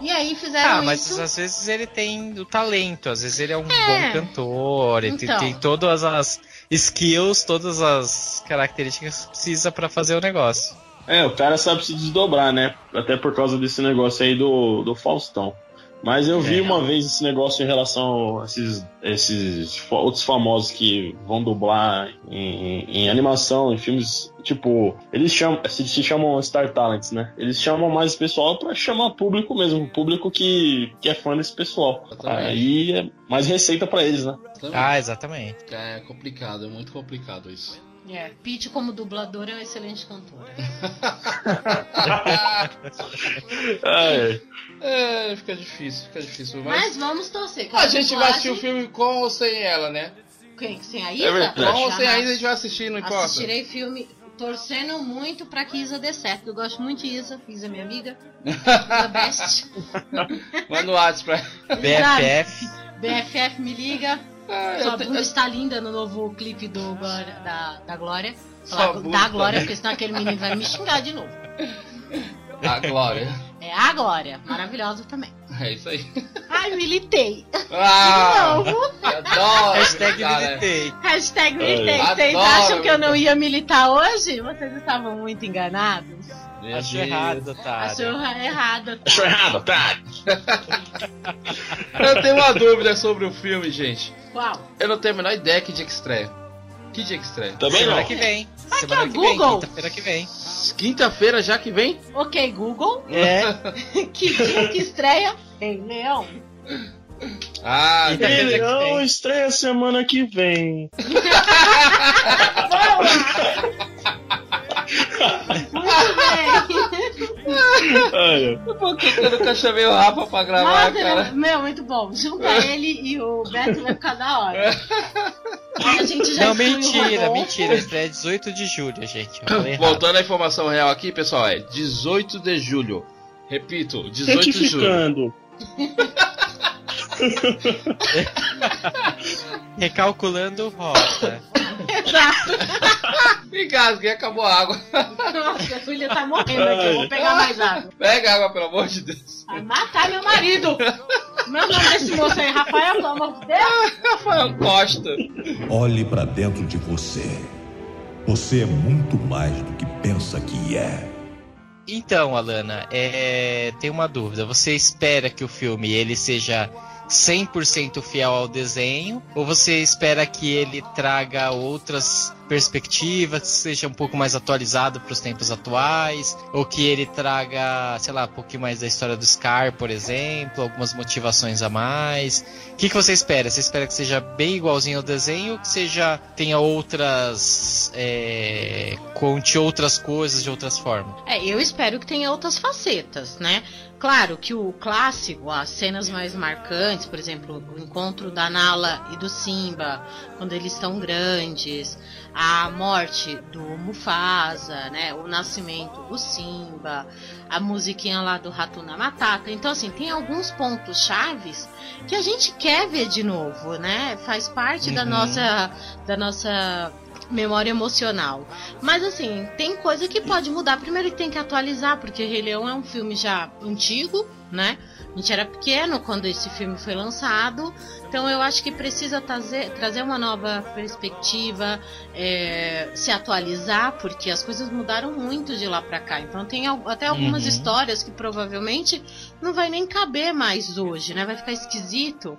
E aí fizeram Ah, mas isso. às vezes ele tem o talento, às vezes ele é um É. bom cantor, ele tem- Então. tem todas as skills, todas as características que precisa pra fazer o negócio. É, o cara sabe se desdobrar, né? Até por causa desse negócio aí do, do Faustão. Mas eu vi É. uma vez esse negócio em relação a esses, esses outros famosos que vão dublar em, em animação, em filmes. Tipo, eles chamam, se, se chamam Star Talents, né? Eles chamam mais esse pessoal pra chamar público mesmo, o público que, que é fã desse pessoal. Exatamente. Aí é mais receita pra eles, né? Ah, exatamente. É complicado, é muito complicado isso. É, Pete como dublador é um excelente cantor. É, É, fica difícil, fica difícil. Mas, Mas vamos torcer. que a gente vai assistir o filme com ou sem ela, né? Quem? Sem a Isa? É. Com ou sem a. Isa a gente vai assistir, não importa. Assistirei filme torcendo muito pra que Isa dê certo. Eu gosto muito de Isa. Isa é minha amiga. Isa best. Manda o WhatsApp pra. BFF. BFF me liga. Ah, Sua te- bunda eu- está linda no novo clipe do Glória- da, da Glória. Falar da Glória, porque senão aquele menino vai me xingar de novo. A Glória. É a Glória, maravilhosa também. É isso aí. Ai, militei. Ah, De novo. eu adoro. Hashtag militei. Hashtag militei. Vocês acham que eu não ia militar hoje? Vocês estavam muito enganados. Meu Acho Deus. errado, tá? Achou errado. achou errado, tá? Eu tenho uma dúvida sobre o filme, gente. Qual? Eu não tenho a menor ideia que dia que estreia. Que dia que estreia? Também Semana não. que vem. Semana que é que vem, Google. quinta-feira que vem. Quinta-feira já que vem? Ok, Google. É. que dia que estreia? Rei Leão. Ah, Rei que Leão estreia semana que vem. Muito bem. Por que que eu nunca chamei o Rafa pra gravar, Nossa, cara? meu, muito bom. Junta ele e o Beto vai ficar da hora. A gente já Não, mentira, mentira. Estreia 18 de julho, gente. Voltando à informação real aqui, pessoal, é 18 de julho. Repito, 18 de julho. Recalculando rota. Exato. Engasguei, acabou a água. Nossa, a filha tá morrendo aqui. Eu vou pegar mais água. Pega água, pelo amor de Deus. Vai matar meu marido. Meu nome desse moço aí, Rafael, pelo amor de Deus. Rafael Costa. Olhe pra dentro de você. Você é muito mais do que pensa que é. Então, Alana, é, tem uma dúvida. Você espera que o filme ele seja 100% fiel ao desenho? Ou você espera que ele traga outras perspectivas, que seja um pouco mais atualizado para os tempos atuais? Ou que ele traga, sei lá, um pouquinho mais da história do Scar, por exemplo? Algumas motivações a mais? O que, que você espera? Você espera que seja bem igualzinho ao desenho ou que seja tenha outras. É, conte outras coisas de outras formas? É, eu espero que tenha outras facetas, né? Claro que o clássico, as cenas mais marcantes, por exemplo, o encontro da Nala e do Simba, quando eles estão grandes, a morte do Mufasa, né, o nascimento do Simba, a musiquinha lá do Ratuna Matata. Então assim, tem alguns pontos chaves que a gente quer ver de novo, né? Faz parte da Uhum. nossa da nossa memória emocional. Mas assim, tem coisa que pode mudar. Primeiro que tem que atualizar, porque Rei Leão é um filme já antigo, né? A gente era pequeno quando esse filme foi lançado. Então eu acho que precisa trazer, trazer uma nova perspectiva, é, se atualizar, porque as coisas mudaram muito de lá pra cá. Então tem até algumas Uhum. histórias que provavelmente não vai nem caber mais hoje, né? Vai ficar esquisito.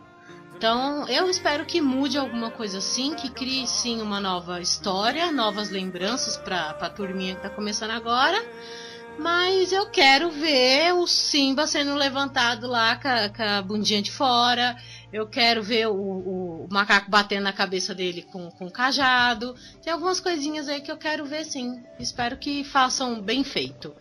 Então, eu espero que mude alguma coisa assim, que crie sim uma nova história, novas lembranças pra, pra turminha que tá começando agora. Mas eu quero ver o Simba sendo levantado lá com a, com a bundinha de fora. Eu quero ver o, o- o macaco batendo na cabeça dele com, com o cajado. Tem algumas coisinhas aí que eu quero ver sim. Espero que façam bem feito.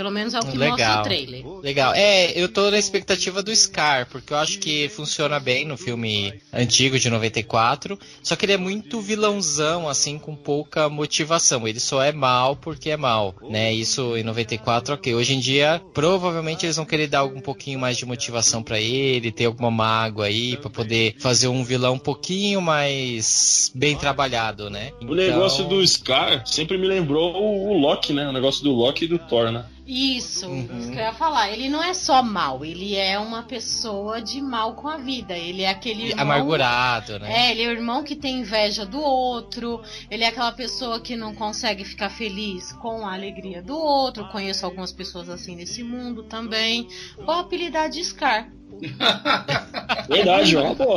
Pelo menos é o que mostra o Legal. trailer. Legal. É, eu tô na expectativa do Scar, porque eu acho que funciona bem no filme antigo de 94. Só que ele é muito vilãozão, assim, com pouca motivação. Ele só é mal porque é mal, né? Isso em 94, ok. Hoje em dia, provavelmente eles vão querer dar um pouquinho mais de motivação pra ele, ter alguma mágoa aí, pra poder fazer um vilão um pouquinho mais bem trabalhado, né? O negócio do Scar sempre me lembrou o Loki, né? O negócio do Loki e do Thor, né? Isso, isso que eu ia falar. Ele não é só mal, ele é uma pessoa de mal com a vida. Ele é aquele irmão. Amargurado, né? É, ele é o irmão que tem inveja do outro. Ele é aquela pessoa que não consegue ficar feliz com a alegria do outro. Conheço algumas pessoas assim nesse mundo também. Vou apelidar de Scar. Verdade, ó. Pô.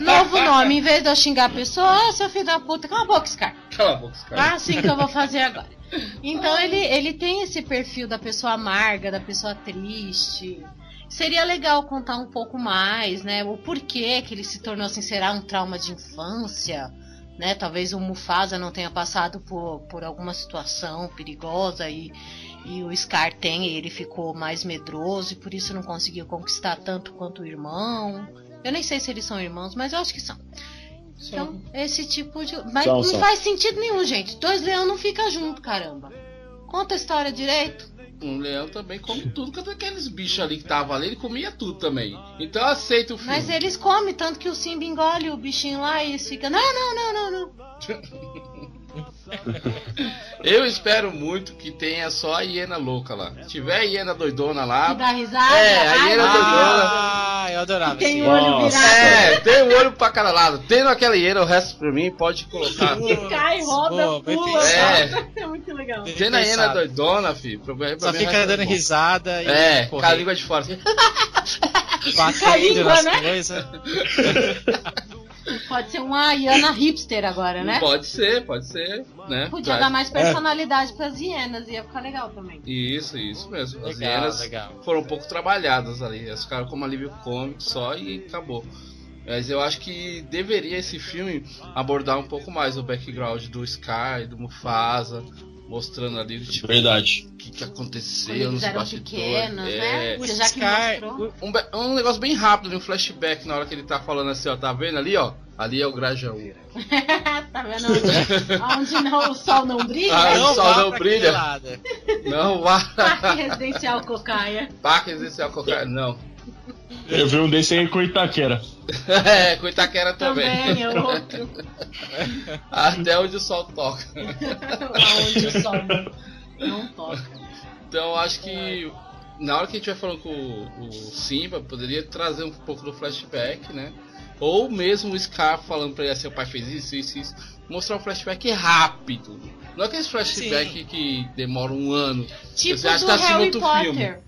Novo nome, em vez de eu xingar a pessoa, ah, seu filho da puta, cala a boca, Scar. Cala a boca, cara. Ah, assim que eu vou fazer agora. Então ele, ele tem esse perfil da pessoa amarga, da pessoa triste. Seria legal contar um pouco mais, né? O porquê que ele se tornou assim, será um trauma de infância, né? Talvez o Mufasa não tenha passado por, por alguma situação perigosa e, e o Scar tem, e ele ficou mais medroso e por isso não conseguiu conquistar tanto quanto o irmão. Eu nem sei se eles são irmãos, mas eu acho que são. Então, esse tipo de. Mas São, não são. faz sentido nenhum, gente. Dois leões não ficam junto, caramba. Conta a história direito. Um leão também come tudo, quanto aqueles bichos ali que tava ali, ele comia tudo também. Então eu aceito o filme. Mas eles comem, tanto que o Simba engole o bichinho lá e eles ficam. Não, não, não, não, não. Eu espero muito que tenha só a hiena louca lá. Se tiver a hiena doidona lá. Que dá risada. É, a hiena meu doidona. Ah, eu adorava Tem esse olho Nossa. virado. É, tem o olho pra cada lado. Tendo aquela hiena, o resto pra mim pode colocar. Que cai, roda, Boa, pula. pensado. É. muito legal. Tendo a hiena doidona, filho. Pra, pra Só fica ser dando bom. risada e É, com a língua de fora. batendo língua, nas né? coisas. Pode ser uma Iana hipster agora, né? Pode ser, pode ser. Né? Podia Traz- dar mais personalidade pras hienas, ia ficar legal também. Isso, isso mesmo. As Legal, hienas legal. foram um pouco trabalhadas ali. Elas ficaram como alívio cômico só e acabou. Mas eu acho que deveria esse filme abordar um pouco mais o background do Sky, do Mufasa, mostrando ali tipo, Verdade. o que, que aconteceu Quando eles nos eram bastidores. pequenos, É. né? Você já que Scar-. Um, um negócio bem rápido, um flashback na hora que ele tá falando assim, ó, tá vendo ali, ó? Ali é o Grajaú. tá vendo onde, onde não, o sol não brilha? Ah, o Não sol vá não brilha. Não vá. Parque residencial Cocaia. Parque residencial qualquer. Não. Eu vi um desse aí com Itaquera. É, com Itaquera também. Também é outro. Até onde o sol toca. Onde o sol não, não toca. Então eu acho que na hora que a gente vai falando com o, o Simba, poderia trazer um pouco do flashback, né? Ou mesmo o Scar falando pra ele assim, o pai fez isso, isso, isso. Mostrar um flashback rápido. Não é aqueles flashback que demora um ano. Tipo Você acha do que tá assistindo Harry outro Potter. filme.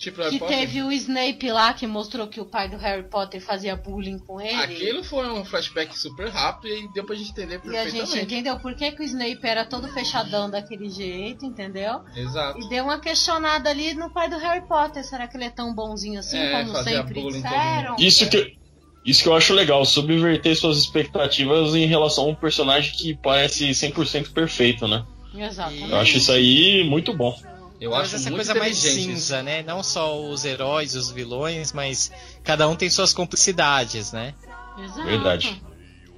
Tipo Harry Que Potter. teve o Snape lá que mostrou que o pai do Harry Potter fazia bullying com ele. Aquilo foi um flashback super rápido e deu pra gente entender E a perfeitamente. gente entendeu por que, que o Snape era todo fechadão daquele jeito, entendeu? Exato. E deu uma questionada ali no pai do Harry Potter. Será que ele é tão bonzinho assim É, como fazia sempre disseram? Isso que, isso que eu acho legal, subverter suas expectativas em relação a um personagem que parece 100% perfeito, né? Exatamente. Eu acho isso aí muito bom. Eu Mas acho essa muito coisa mais cinza, né? Não só os heróis, os vilões, mas cada um tem suas complicidades, né? Exato. Verdade.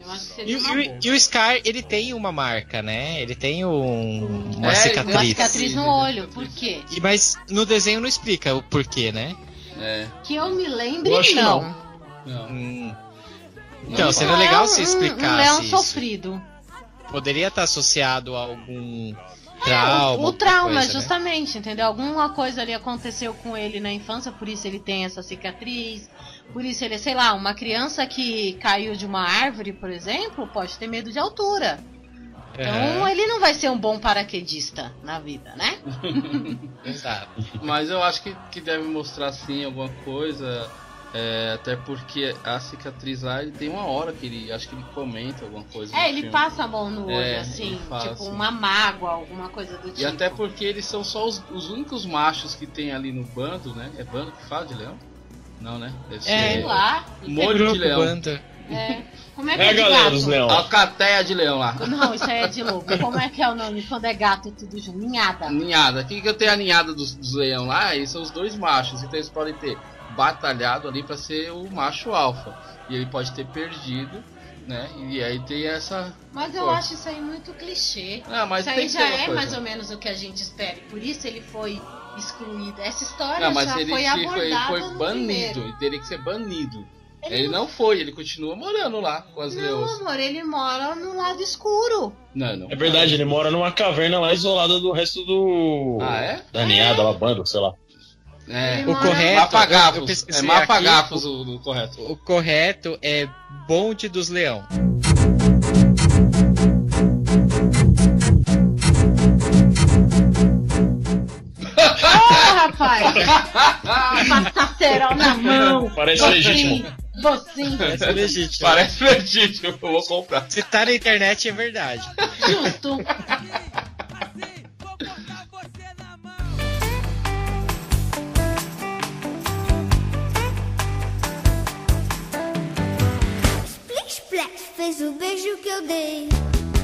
Eu acho que E, e e o Scar, ele tem uma marca, né? Ele tem um- uma É, cicatriz. Uma cicatriz no olho, por quê? E- Mas no desenho não explica o porquê, né? É. Que eu me lembre, Eu não. não. Não. Hum. Então, Não, seria legal se um- explicasse Um leão isso. sofrido. Poderia estar associado a algum trauma. É, o, o alguma trauma, coisa, né? justamente, entendeu? Alguma coisa ali aconteceu com ele na infância, por isso ele tem essa cicatriz. Por isso ele, sei lá, uma criança que caiu de uma árvore, por exemplo, pode ter medo de altura. Então ele não vai ser um bom paraquedista na vida, né? Exato. Mas eu acho que, que deve mostrar sim alguma coisa. É, até porque a cicatriz lá, ele tem uma hora que ele. Acho que ele comenta alguma coisa. É, ele filme. passa a mão no olho, É, assim, tipo assim. uma mágoa, alguma coisa do tipo. E até porque eles são só os, os únicos machos que tem ali no bando, né? É bando que fala de leão? Não, né? Deve É, Sei lá. Molho de leão. banda. É. Como é que É é, a de galera gato? dos leão. Alcateia de leão lá. Não, isso aí é de lobo. Como é que é o nome quando é gato e tudo junto? Ninhada. Ninhada. O que, que eu tenho a ninhada dos, dos leão lá? Eles são os dois machos. Então eles podem ter batalhado ali pra ser o macho alfa. E ele pode ter perdido, né? E aí tem essa. Mas eu Pô. acho isso aí muito clichê. Ah, mas isso aí já é coisa. mais ou menos o que a gente espera. e Por isso ele foi excluído. Essa história Não, mas já ele foi abordada foi, foi no banido. primeiro. Ele teria que ser banido. Ele Ele não- não foi, ele continua morando lá com as Não, leões. amor, ele mora no lado escuro. Não, não. É verdade, ele mora numa caverna lá isolada do resto do. Ah, é? Da ninhada, lá, banda, sei lá. É. O correto. eu- eu Mafagafos. É mafagafos o, o correto. O correto é bonde dos leão. Ah, rapaz! Passar cerol na mão. Parece Docinho, legítimo. Essa é legítimo. Parece legítimo, eu vou comprar. Se tá na internet é verdade. Justo. Splash fez o beijo que eu dei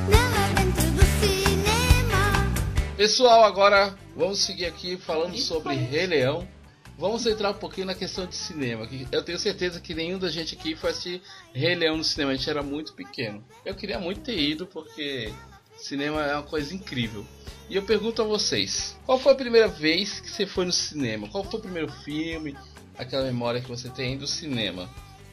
nela dentro do cinema. Pessoal, agora vamos seguir aqui falando sobre Rei Leão. Vamos entrar um pouquinho na questão de cinema. que Eu tenho certeza que nenhum da gente aqui foi assistir Rei Leão no cinema. A gente era muito pequeno. Eu queria muito ter ido porque cinema é uma coisa incrível. E eu pergunto a vocês: qual foi a primeira vez que você foi no cinema? Qual foi o primeiro filme? Aquela memória que você tem do cinema?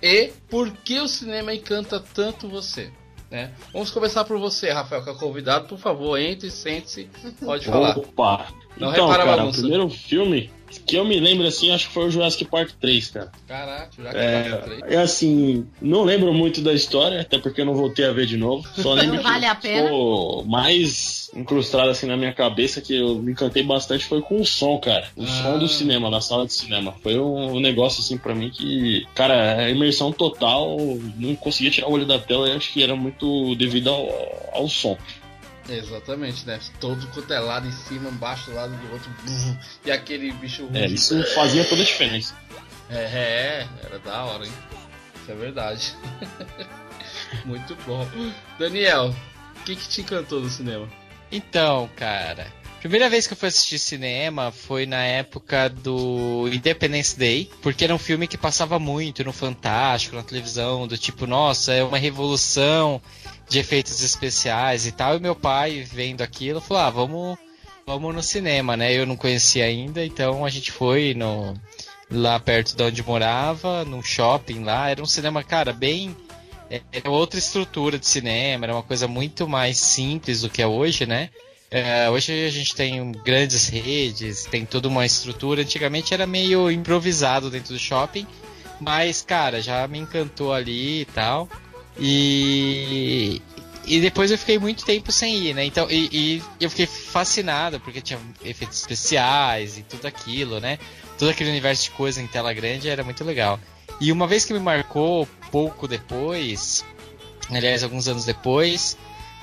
E por que o cinema encanta tanto você? Né? Vamos começar por você, Rafael, que é convidado. Por favor, entre, sente-se, pode falar. Opa! Não então, repara cara, o primeiro filme que eu me lembro assim, acho que foi o Jurassic Park 3, cara. Caraca, que é... É, é assim, não lembro muito da história, até porque eu não voltei a ver de novo. Só lembro Não vale que a pena. ficou mais incrustado assim na minha cabeça que eu me encantei bastante foi com o som, cara. O Ah. som do cinema, na sala de cinema. Foi um negócio assim pra mim que, cara, a imersão total, não conseguia tirar o olho da tela, eu acho que era muito devido ao, ao som. Exatamente, né? Todo quanto é lado em cima, embaixo, do lado do outro. E aquele bicho É, rude. isso fazia toda a diferença. É, é, era da hora, hein? Isso é verdade. Muito bom. Daniel, o que, que te encantou no cinema? Então, cara, primeira vez que eu fui assistir cinema foi na época do Independence Day, porque era um filme que passava muito no Fantástico, na televisão, do tipo, nossa, é uma revolução de efeitos especiais e tal. E meu pai, vendo aquilo, falou: ah, vamos, vamos no cinema, né? Eu não conhecia ainda, então a gente foi no lá perto de onde morava, num shopping lá. Era um cinema, cara, bem. é- Era outra estrutura de cinema, era uma coisa muito mais simples do que é hoje, né? É, hoje a gente tem grandes redes, tem toda uma estrutura. Antigamente era meio improvisado dentro do shopping, mas, cara, já me encantou ali e tal. E, e depois eu fiquei muito tempo sem ir, né? Então, e, e eu fiquei fascinado porque tinha efeitos especiais e tudo aquilo, né? Todo aquele universo de coisa em tela grande era muito legal. E uma vez que me marcou pouco depois, aliás, alguns anos depois,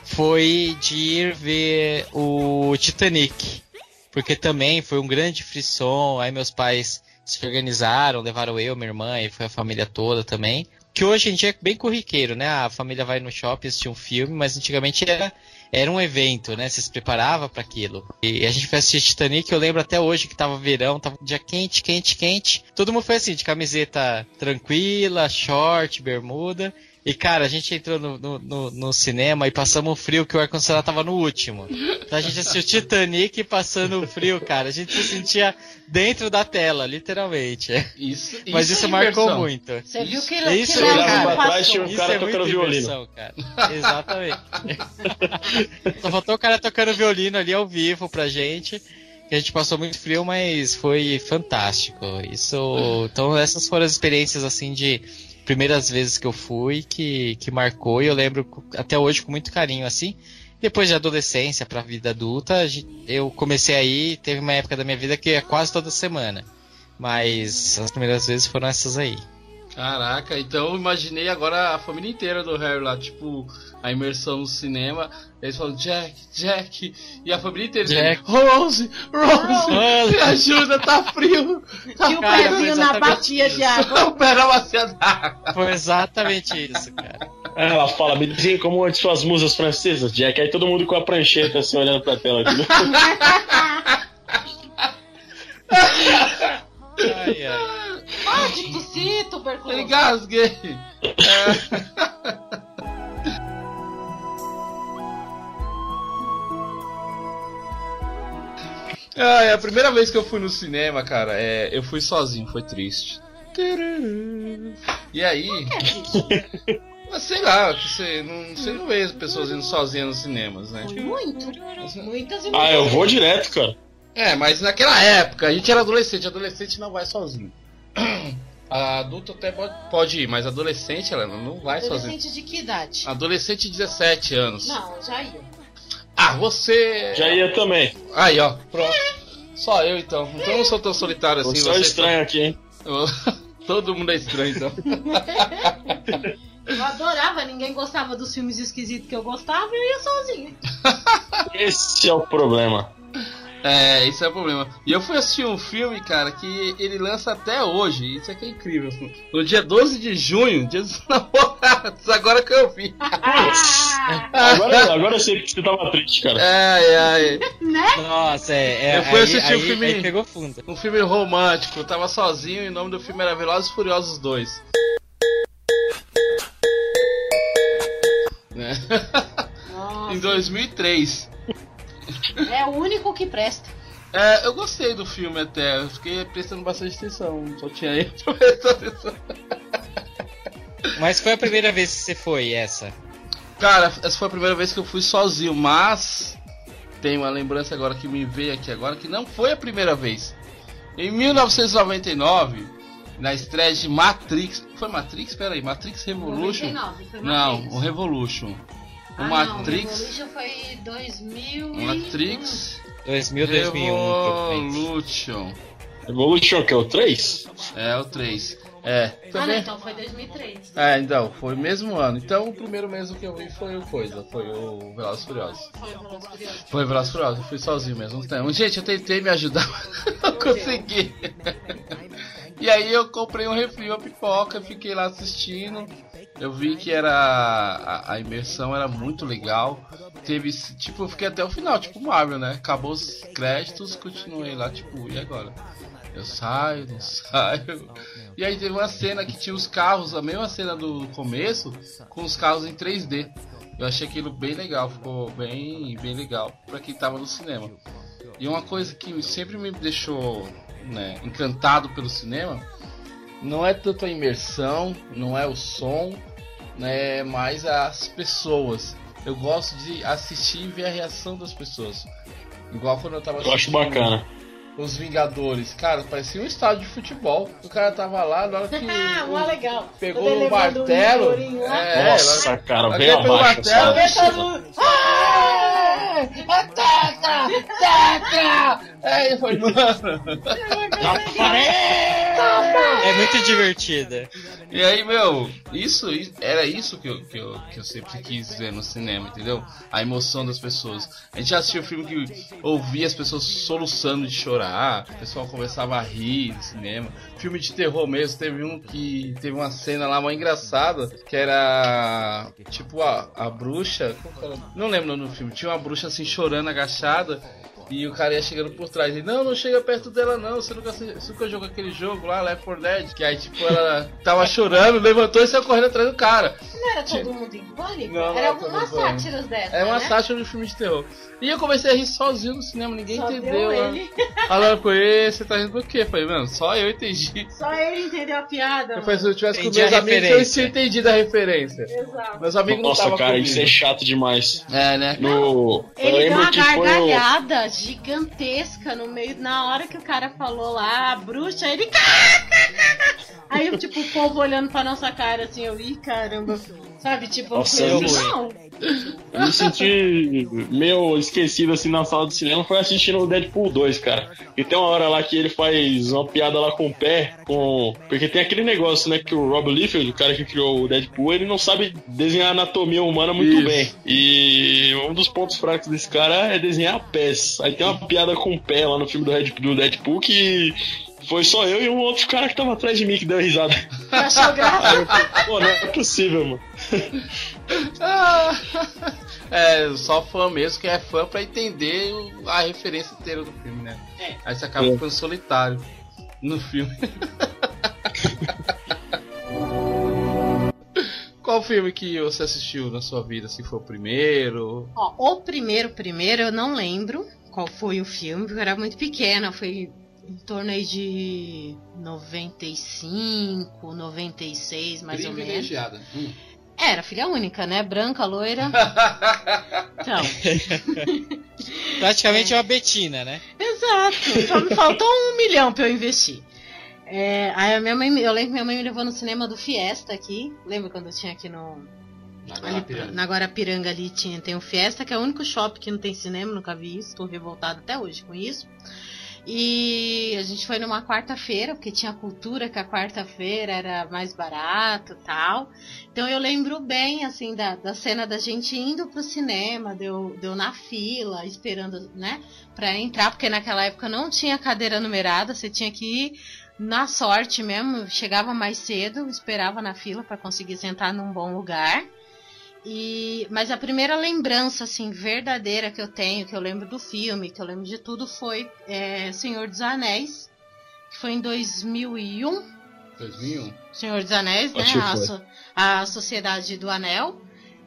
foi de ir ver o Titanic. Porque também foi um grande frisson. Aí meus pais se organizaram, levaram eu, minha irmã e foi a família toda também. Que hoje em dia é bem corriqueiro, né? A família vai no shopping assistir um filme, mas antigamente era, era um evento, né? Você se preparava para aquilo. E a gente foi assistir Titanic, eu lembro até hoje que tava verão, tava um dia quente, quente, quente. Todo mundo foi assim, de camiseta tranquila, short, bermuda. E, cara, a gente entrou no, no, no, no cinema e passamos frio que o ar-condicionado tava no último. Então a gente assistiu Titanic passando frio, cara. A gente se sentia dentro da tela, literalmente. Isso, Mas isso isso é marcou muito. Você viu que, Isso, que Léo cara, atrás tinha um Isso cara é tocando violino. cara. Exatamente. Só faltou o cara tocando violino ali ao vivo pra gente. Que a gente passou muito frio, mas foi fantástico. Isso. Então essas foram as experiências assim de primeiras vezes que eu fui que, que marcou e eu lembro até hoje com muito carinho assim. Depois de adolescência pra vida adulta, a eu comecei aí, teve uma época da minha vida que é quase toda semana. Mas as primeiras vezes foram essas aí. Caraca, então eu imaginei agora a família inteira do Harry lá, tipo, a imersão no cinema. Eles falam, Jack, Jack, e a família inteira Jack. dizendo, Rose, Rose, me ajuda, tá frio. Tá Tinha o pezinho na bacia de água. O pé na bacia d'água. Foi exatamente isso, cara. Ela fala, me dizem como antes suas musas francesas, Jack. Aí todo mundo com a prancheta assim, olhando pra tela. Aqui. Ai, ai. Pode tossir, tuberculose. Engasguei. Ah, é a primeira vez que eu fui no cinema, cara, é, eu fui sozinho, foi triste. E aí, mas sei lá, você não, você não vê as pessoas indo sozinhas nos cinemas, né? Muito. Muitas e Ah, eu vou direto, cara. É, mas naquela época a gente era adolescente, adolescente não vai sozinho. A adulto até pode, pode ir, mas adolescente ela não vai sozinho. Adolescente de que idade? Adolescente de 17 anos. Não, já ia. Ah, você. Já ia também. Aí, ó, pronto. Só eu então. Então eu não sou tão solitário assim. Você é estranho aqui, hein? Todo mundo é estranho então. Eu adorava, ninguém gostava dos filmes esquisitos que eu gostava e eu ia sozinha. Esse é o problema. É, esse é o problema. E eu fui assistir um filme, cara, que ele lança até hoje. Isso aqui é incrível. No dia 12 de junho, dia dos namorados, agora que eu vi. Agora, agora eu sei que você tava triste, cara. Ai, ai. Nossa, é. é Eu fui aí, assistir aí- filme- aí pegou fundo. Um filme romântico, eu tava sozinho e o nome do filme era Velozes e Furiosos 2. Né? em 2003. É o único que presta. É, eu gostei do filme até, eu fiquei prestando bastante atenção, só tinha ele pra prestar atenção. Mas foi a primeira vez que você foi essa? Cara, essa foi a primeira vez que eu fui sozinho, mas tem uma lembrança agora que me veio aqui agora que não foi a primeira vez. Em 1999, na estreia de Matrix, foi Matrix? Pera aí, Matrix Revolution? 99, foi Não, Matrix. o Revolution. O Ah, Matrix, Não, Revolution foi 2000 e... Matrix 2000, 2001. provavelmente. Revolution. Evolution, que é o 3? É o 3. É, Ah, não, também. então foi 2003. É, então, foi o mesmo ano. Então, o primeiro mesmo que eu vi foi o Coisa, foi o Velozes e Furiosos. Foi o Velozes Furiosos. Foi Velozes e Furiosos, eu fui sozinho mesmo. Então, gente, eu tentei me ajudar, mas não consegui. E aí eu comprei um refri, uma pipoca, fiquei lá assistindo. Eu vi que era a, a imersão era muito legal. Teve, tipo, eu fiquei até o final, tipo Marvel, né? Acabou os créditos, continuei lá, tipo, e agora? Eu saio, não saio. E aí teve uma cena que tinha os carros, a mesma cena do começo, com os carros em 3D. Eu achei aquilo bem legal, ficou bem, bem legal pra quem tava no cinema. E uma coisa que sempre me deixou né, encantado pelo cinema não é tanto a imersão, não é o som, né, mas as pessoas. Eu gosto de assistir e ver a reação das pessoas. Igual quando eu tava Eu acho assistindo bacana. Os Vingadores. Cara, parecia um estádio de futebol. O cara tava lá, na hora que Ah, legal. pegou o o martelo. Lá. É, Nossa, lá- cara, que ele pegou o abaixo, martelo, sabe? Tetra! Catra! É, foi, mano. É muito divertida. E aí, meu, isso era isso que eu, que, eu, que eu sempre quis ver no cinema, entendeu? A emoção das pessoas. A gente já assistiu filme que ouvia as pessoas soluçando de chorar, o pessoal começava a rir no cinema. Filme de terror mesmo, teve um que teve uma cena lá uma engraçada, que era tipo a, a bruxa. Não lembro no filme, tinha uma bruxa assim chorando, agachada. E o cara ia chegando por trás e não, não chega perto dela não, você nunca, você nunca jogou aquele jogo lá, Left 4 Dead, que aí tipo ela tava chorando, levantou e saiu correndo atrás do cara. Não era todo mundo em pânico? Não, não era algumas sátiras dessa. É uma né? sátira de filme de terror. E eu comecei a rir sozinho no cinema, ninguém Só entendeu. deu né? Falando com ele, você tá rindo do quê? Eu falei, mano, só eu entendi. Só ele entendeu a piada. Eu falei, se eu tivesse com Entendi meus a amigos, eu tinha entendido a referência. Exato. Meus amigos não Nossa, estavam cara, comigo. isso é chato demais. É, né? No, eu Ele deu lembro uma que foi o, gargalhada gigantesca no meio, na hora que o cara falou lá, a bruxa, ele. Aí, tipo, o povo olhando pra nossa cara assim, eu, ih, caramba. Sabe, tipo, Nossa, eu não. Eu me senti meio esquecido assim na sala do cinema. Foi assistindo o Deadpool 2, cara. E tem uma hora lá que ele faz uma piada lá com o pé, com. Porque tem aquele negócio, né? Que o Rob Liefeld, o cara que criou o Deadpool, ele não sabe desenhar anatomia humana muito Isso. bem. E um dos pontos fracos desse cara é desenhar pés. Aí tem uma piada com o pé lá no filme do Deadpool que. Foi só eu e um outro cara que tava atrás de mim que deu risada. Achou graça? Pô, não é possível, mano. Ah, é, só fã mesmo que é fã pra entender a referência inteira do filme, né? Aí você acaba É. ficando solitário no filme. Qual filme que você assistiu na sua vida? Se foi o primeiro? Ó, o primeiro, primeiro, eu não lembro qual foi o filme, porque eu era muito pequena, foi em torno aí de 95, 96, mais ou menos. Privilegiada. Hum. Era filha única, né? Branca, loira. Então, Praticamente uma Betina, né? exato. Só me faltou um milhão pra eu investir. É, aí a minha mãe, eu lembro que minha mãe me levou no cinema do Fiesta aqui. Lembra quando eu tinha aqui no, Ali, na Guarapiranga ali tinha, tem o Fiesta, que é o único shopping que não tem cinema, nunca vi isso, tô revoltada até hoje com isso. E a gente foi numa quarta-feira, porque tinha cultura que a quarta-feira era mais barato tal. Então eu lembro bem, assim, da, da cena da gente indo pro cinema, deu, deu na fila, esperando, né, pra entrar, porque naquela época não tinha cadeira numerada, você tinha que ir na sorte mesmo, chegava mais cedo, esperava na fila para conseguir sentar num bom lugar. E, mas a primeira lembrança assim verdadeira que eu tenho, que eu lembro do filme, que eu lembro de tudo, foi é, Senhor dos Anéis, que foi em 2001. 2001. Senhor dos Anéis, né? Acho A, so- a Sociedade do Anel.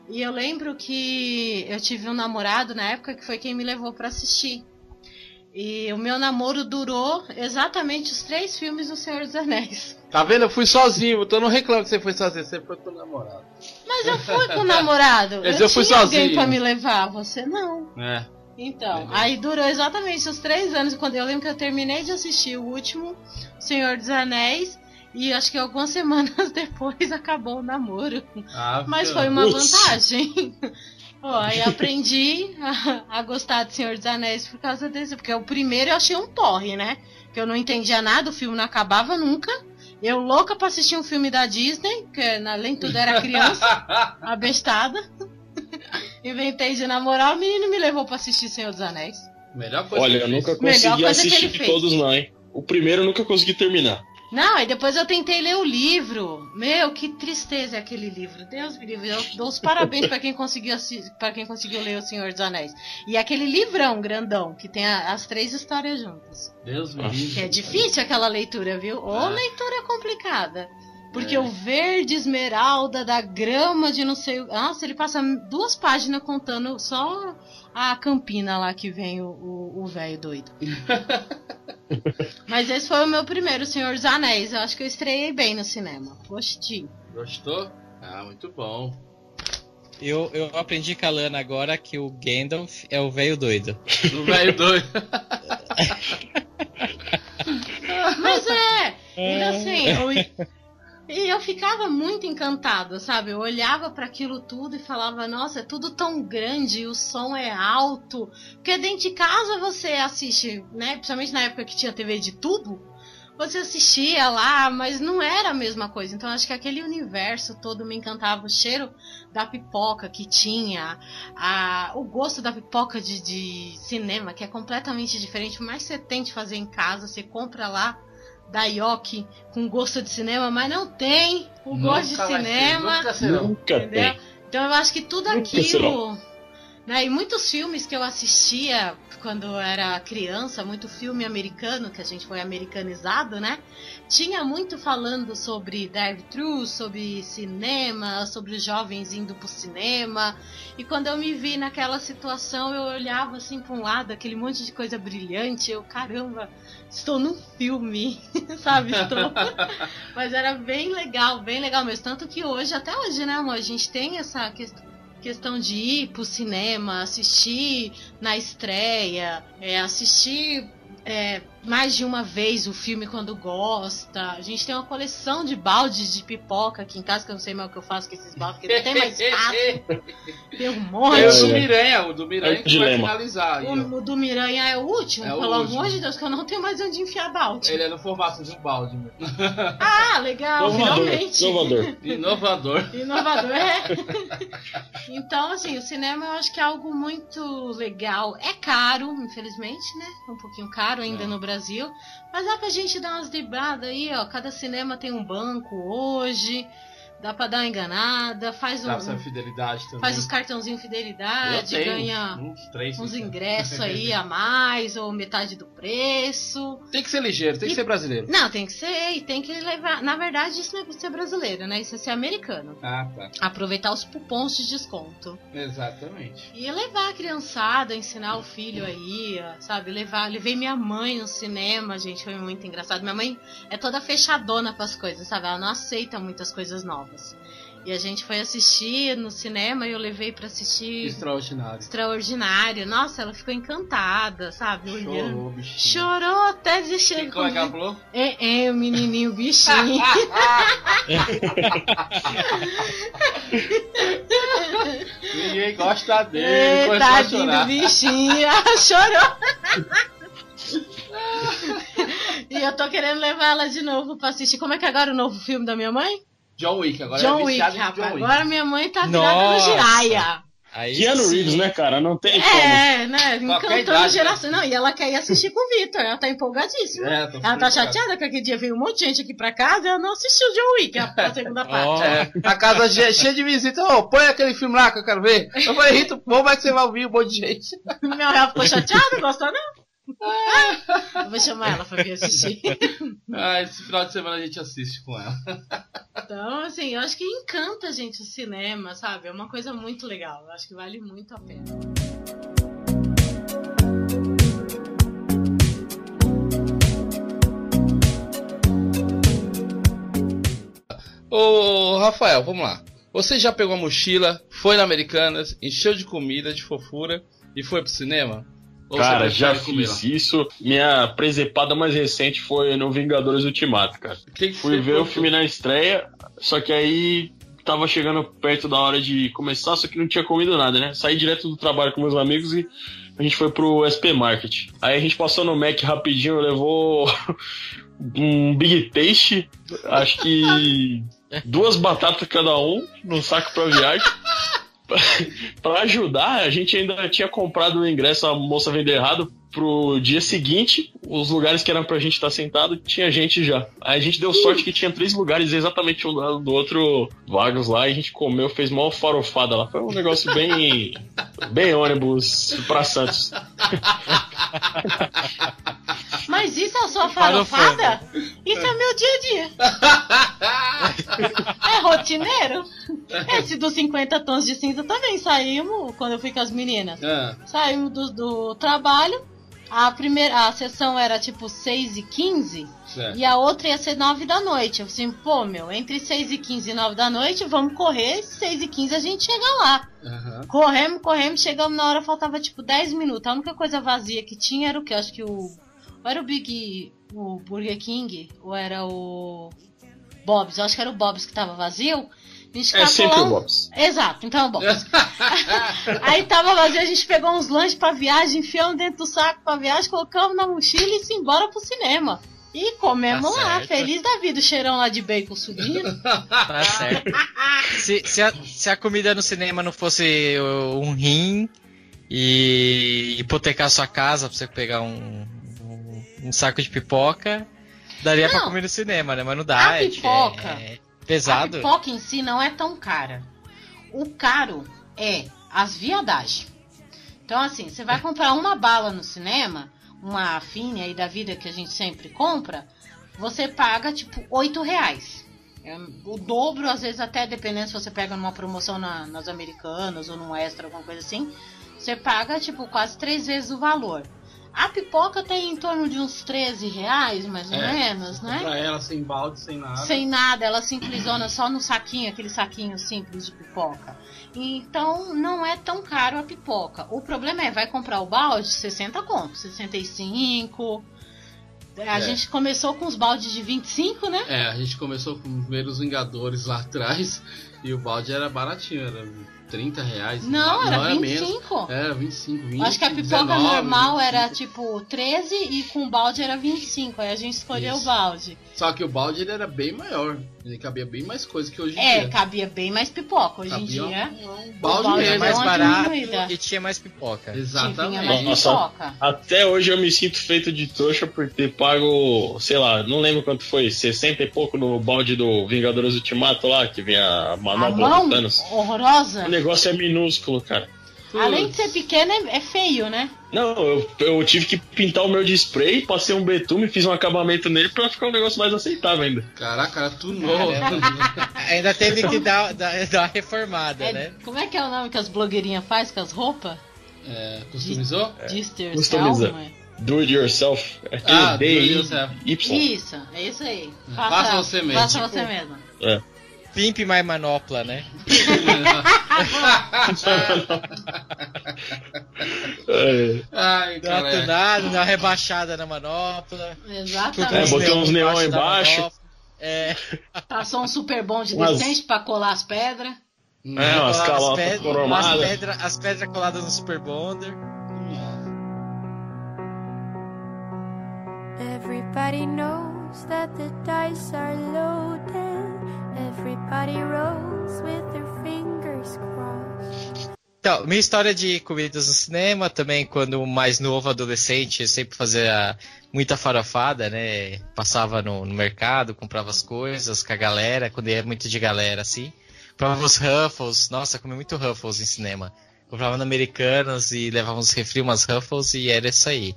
E eu lembro que eu tive um namorado na época que foi quem me levou para assistir. E o meu namoro durou exatamente os três filmes do Senhor dos Anéis. Tá vendo? Eu fui sozinho, então não reclamo que você foi sozinho, você foi com o namorado. Mas eu fui com o namorado. Mas eu fui tinha alguém sozinho. pra me levar, você não. É. Então, aí durou exatamente os três anos. Quando eu lembro que eu terminei de assistir o último Senhor dos Anéis. E acho que algumas semanas depois acabou o namoro. Ah, Mas foi uma vantagem. Aí aprendi a, a gostar de Senhor dos Anéis por causa desse. Porque o primeiro eu achei um porre, né? Que eu não entendia nada, o filme não acabava nunca. Eu louca pra assistir um filme da Disney, que além de tudo era criança, abestada. Inventei de namorar, o menino me levou pra assistir Senhor dos Anéis. Melhor coisa Olha, que eu nunca consegui assistir de todos, não, hein? O primeiro eu nunca consegui terminar. Não, aí depois eu tentei ler o livro. Meu, que tristeza é aquele livro. Deus me livre. Eu dou os parabéns pra quem conseguiu para quem conseguiu ler O Senhor dos Anéis. E aquele livrão grandão que tem a- as três histórias juntas. Deus me Que livre. é difícil aquela leitura, viu? Ou Ah. leitura complicada. Porque É. o verde esmeralda da grama de não sei o. Nossa, ele passa duas páginas contando só a campina lá que vem o- velho doido. Mas esse foi o meu primeiro Senhor dos Anéis. Eu acho que eu estreiei bem no cinema. Gostei. Gostou? Ah, muito bom. Eu, eu aprendi com a Lana agora que o Gandalf é o velho doido. O velho doido. Mas é! Ainda assim, E eu ficava muito encantada, sabe? Eu olhava para aquilo tudo e falava: Nossa, é tudo tão grande, o som é alto. Porque dentro de casa você assiste, né? Principalmente na época que tinha TV de tubo, você assistia lá, mas não era a mesma coisa. Então acho que aquele universo todo me encantava. O cheiro da pipoca que tinha, a, o gosto da pipoca de, de cinema, que é completamente diferente. Por mais você tente fazer em casa, você compra lá da Yoki com gosto de cinema, mas não tem o Nunca gosto de cinema. nunca será. Nunca entendeu? tem. Então eu acho que tudo Nunca aquilo. será. Né, e muitos filmes que eu assistia quando eu era criança, muito filme americano, que a gente foi americanizado, né? Tinha muito falando sobre drive-thru, sobre cinema, sobre os jovens indo pro cinema. E quando eu me vi naquela situação, eu olhava assim pra um lado, aquele monte de coisa brilhante, eu, caramba, estou num filme, sabe? Estou... Mas era bem legal, bem legal mesmo. Tanto que hoje, até hoje, né, amor, a gente tem essa questão questão de ir pro cinema, assistir na estreia, é, assistir é, mais de uma vez o filme quando gosta. A gente tem uma coleção de baldes de pipoca aqui em casa, que eu não sei mais o que eu faço com esses baldes, porque não tem mais espaço. Tem um monte. Tem o do Miranha, o do Miranha É o que vai finalizar. O, o do Miranha é o último, É o pelo último. amor de Deus, que eu não tenho mais onde enfiar balde. Ele é no formato de um balde, meu. Ah, legal, Inovador, finalmente. inovador. Inovador. Inovador, é. então, assim, o cinema eu acho que é algo muito legal. É caro, infelizmente, né? Um pouquinho caro ainda É. no Brasil. Mas dá pra gente dar umas dribradas aí, ó. Cada cinema tem um banco hoje. Dá pra dar uma enganada. Faz um. Dá fidelidade também. Faz os cartãozinhos Eu fidelidade, tenho ganha uns três. uns então. ingressos aí a mais, ou metade do preço. Tem que ser ligeiro, tem que E- ser brasileiro. Não, tem que ser, e tem que levar. Na verdade, isso não é ser brasileiro, né? Isso é ser americano. Ah, tá. Aproveitar os cupons de desconto. Exatamente. E levar a criançada, ensinar o filho aí, sabe? Levar, levei minha mãe no cinema, gente, foi muito engraçado. Minha mãe é toda fechadona pras coisas, sabe? Ela não aceita muitas coisas novas. E a gente foi assistir no cinema e eu levei pra assistir Extraordinário. Extraordinário. Nossa, ela ficou encantada, sabe? Chorou, bichinho. Chorou até desistir. Como é que ela falou? É, é, o menininho bichinho. Ninguém gosta dele. É, tadinho do bichinho. Chorou. e eu tô querendo levar ela de novo pra assistir. Como é que é agora o novo filme da minha mãe? John Wick, agora John é Wick, rapaz. John Wick. Agora minha mãe tá virada no Nossa. giraia. Aí Keanu sim. Reeves, né, cara? Não tem como. É, né? Encantando geração. Não, e ela quer ir assistir com o Vitor. Ela tá empolgadíssima. É, Ela tá chateada que aquele dia veio um monte de gente aqui pra casa e ela não assistiu o John Wick, a, a segunda parte. Ó. É, a casa che- cheia de visitas. Ô, põe aquele filme lá que eu quero ver. Eu falei, Rito, como é que você vai ouvir um monte de gente? Meu ela ficou chateada, gostou não? Vou chamar ela pra vir assistir. Ah, esse final de semana a gente assiste com ela. Então, assim, eu acho que encanta a gente o cinema, sabe? É uma coisa muito legal. Eu acho que vale muito a pena. Ô, Rafael, vamos lá. Você já pegou a mochila, foi na Americanas, encheu de comida, de fofura e foi pro cinema? Ou Cara, já fiz isso. Minha presepada mais recente foi no Vingadores Ultimato, cara. Que que Fui ver o filme na estreia, só que aí tava chegando perto da hora de começar, só que não tinha comido nada, né? Saí direto do trabalho com meus amigos e a gente foi pro SP Market. Aí a gente passou no Mac rapidinho, levou um Big Taste, acho que duas batatas cada um, num saco pra viagem. pra ajudar, a gente ainda tinha comprado o ingresso, a moça vendeu errado. Pro dia seguinte, os lugares que eram pra gente estar sentado, tinha gente já. Aí a gente deu sorte que tinha três lugares exatamente um do lado do outro, vagos lá, e a gente comeu, fez mó farofada lá. Foi um negócio bem. bem ônibus pra Santos. Mas isso é a sua Farofada. Isso é meu dia a dia. É rotineiro? Esse dos 50 tons de cinza também saímos quando eu fui com as meninas. Ah, Saímos do, do trabalho. A primeira a sessão era tipo 6 e 15 certo. e a outra ia ser 9 da noite. Eu assim, pô, meu, entre 6 e 15 e 9 da noite, vamos correr. 6 e 15 a gente chega lá. Aham. Corremos, corremos, chegamos na hora, faltava tipo 10 minutos. A única coisa vazia que tinha era o que? Acho que o. Ou era o Big. O Burger King? Ou era o. Bob's, eu acho que era o Bob's que tava vazio. É sempre o um- Bob's. Exato, então é o Bob's. Aí tava vazio, a gente pegou uns lanches pra viagem, enfiamos dentro do saco pra viagem, colocamos na mochila e se embora pro cinema. E comemos Tá lá, certo. feliz da vida, o cheirão lá de bacon subindo. Tá certo. se, se, a, se a comida no cinema não fosse um rim e hipotecar sua casa pra você pegar um, um, um saco de pipoca, daria pra Não. comer no cinema, né? Mas não dá. A é- pipoca. é pesado. A pipoca em si não é tão cara. O caro é as viadagens. Então, assim, você vai comprar uma bala no cinema, uma fine aí da vida que a gente sempre compra, você paga tipo 8 reais. É o dobro, às vezes até dependendo se você pega numa promoção na- nas americanas ou num extra, alguma coisa assim, você paga tipo quase três vezes o valor. A pipoca tem em torno de uns 13 reais, mais ou É. menos, né? Pra ela, sem balde, sem nada. Sem nada, ela simplesona só no saquinho, aquele saquinho simples de pipoca. Então não é tão caro a pipoca. O problema é, vai comprar o balde, 60 conto, 65. A É. gente começou com os baldes de 25, né? É, a gente começou com os primeiros Vingadores lá atrás e o balde era baratinho, era 30 reais. Não, era menos. 25. Era 25, 20. Acho que a pipoca 19, normal 25. era tipo 13 e com balde era 25. Aí a gente escolheu Isso. o balde. Só que o balde ele era bem maior. Ele cabia bem mais coisa que hoje em É, dia. cabia bem mais pipoca. Hoje em Cabia dia. um o balde balde deu mais barato diminuída. e tinha mais pipoca. Tinha Exatamente. mais Nossa. pipoca. Até hoje eu me sinto feito de trouxa por ter pago, sei lá, não lembro quanto foi, 60 e pouco no balde do Vingadores Ultimato lá, que vem a A manobra mão do Thanos. horrorosa. O negócio é minúsculo, cara. Além de ser pequeno, é, é feio, né? Não, eu, eu tive que pintar o meu de spray, passei um betume, fiz um acabamento nele pra ficar um negócio mais aceitável ainda. Caraca, era tudo novo. Ainda teve que dar, dar, dar uma reformada, É, né? Como é que é o nome que as blogueirinhas faz com as roupas? É, customizou? Dister Customiza. Selma? Do it yourself. É Ah, do it yourself. Isso, é isso aí. Faça você mesmo. Faça você mesmo. É. Pimp My Manopla, né? É, Ai, Dá uma é. tunada, dá uma rebaixada na manopla. Exatamente. É, botei uns neon embaixo. É, Passou um super bom de Umas- decente pra colar as pedras. é umas as, calotas pedras, as, pedras, as pedras coladas no Super Bonder. Everybody knows that the dice are loaded. Everybody rolls with their fingers crossed. Então, minha história de comidas no cinema também, quando mais novo, adolescente, eu sempre fazia muita farofada, né? Passava no, no mercado, comprava as coisas com a galera, quando ia muito de galera, assim. Comprava os Ruffles, nossa, comi muito Ruffles em cinema. Comprava no Americanos e levava uns refri, umas Ruffles e era isso aí.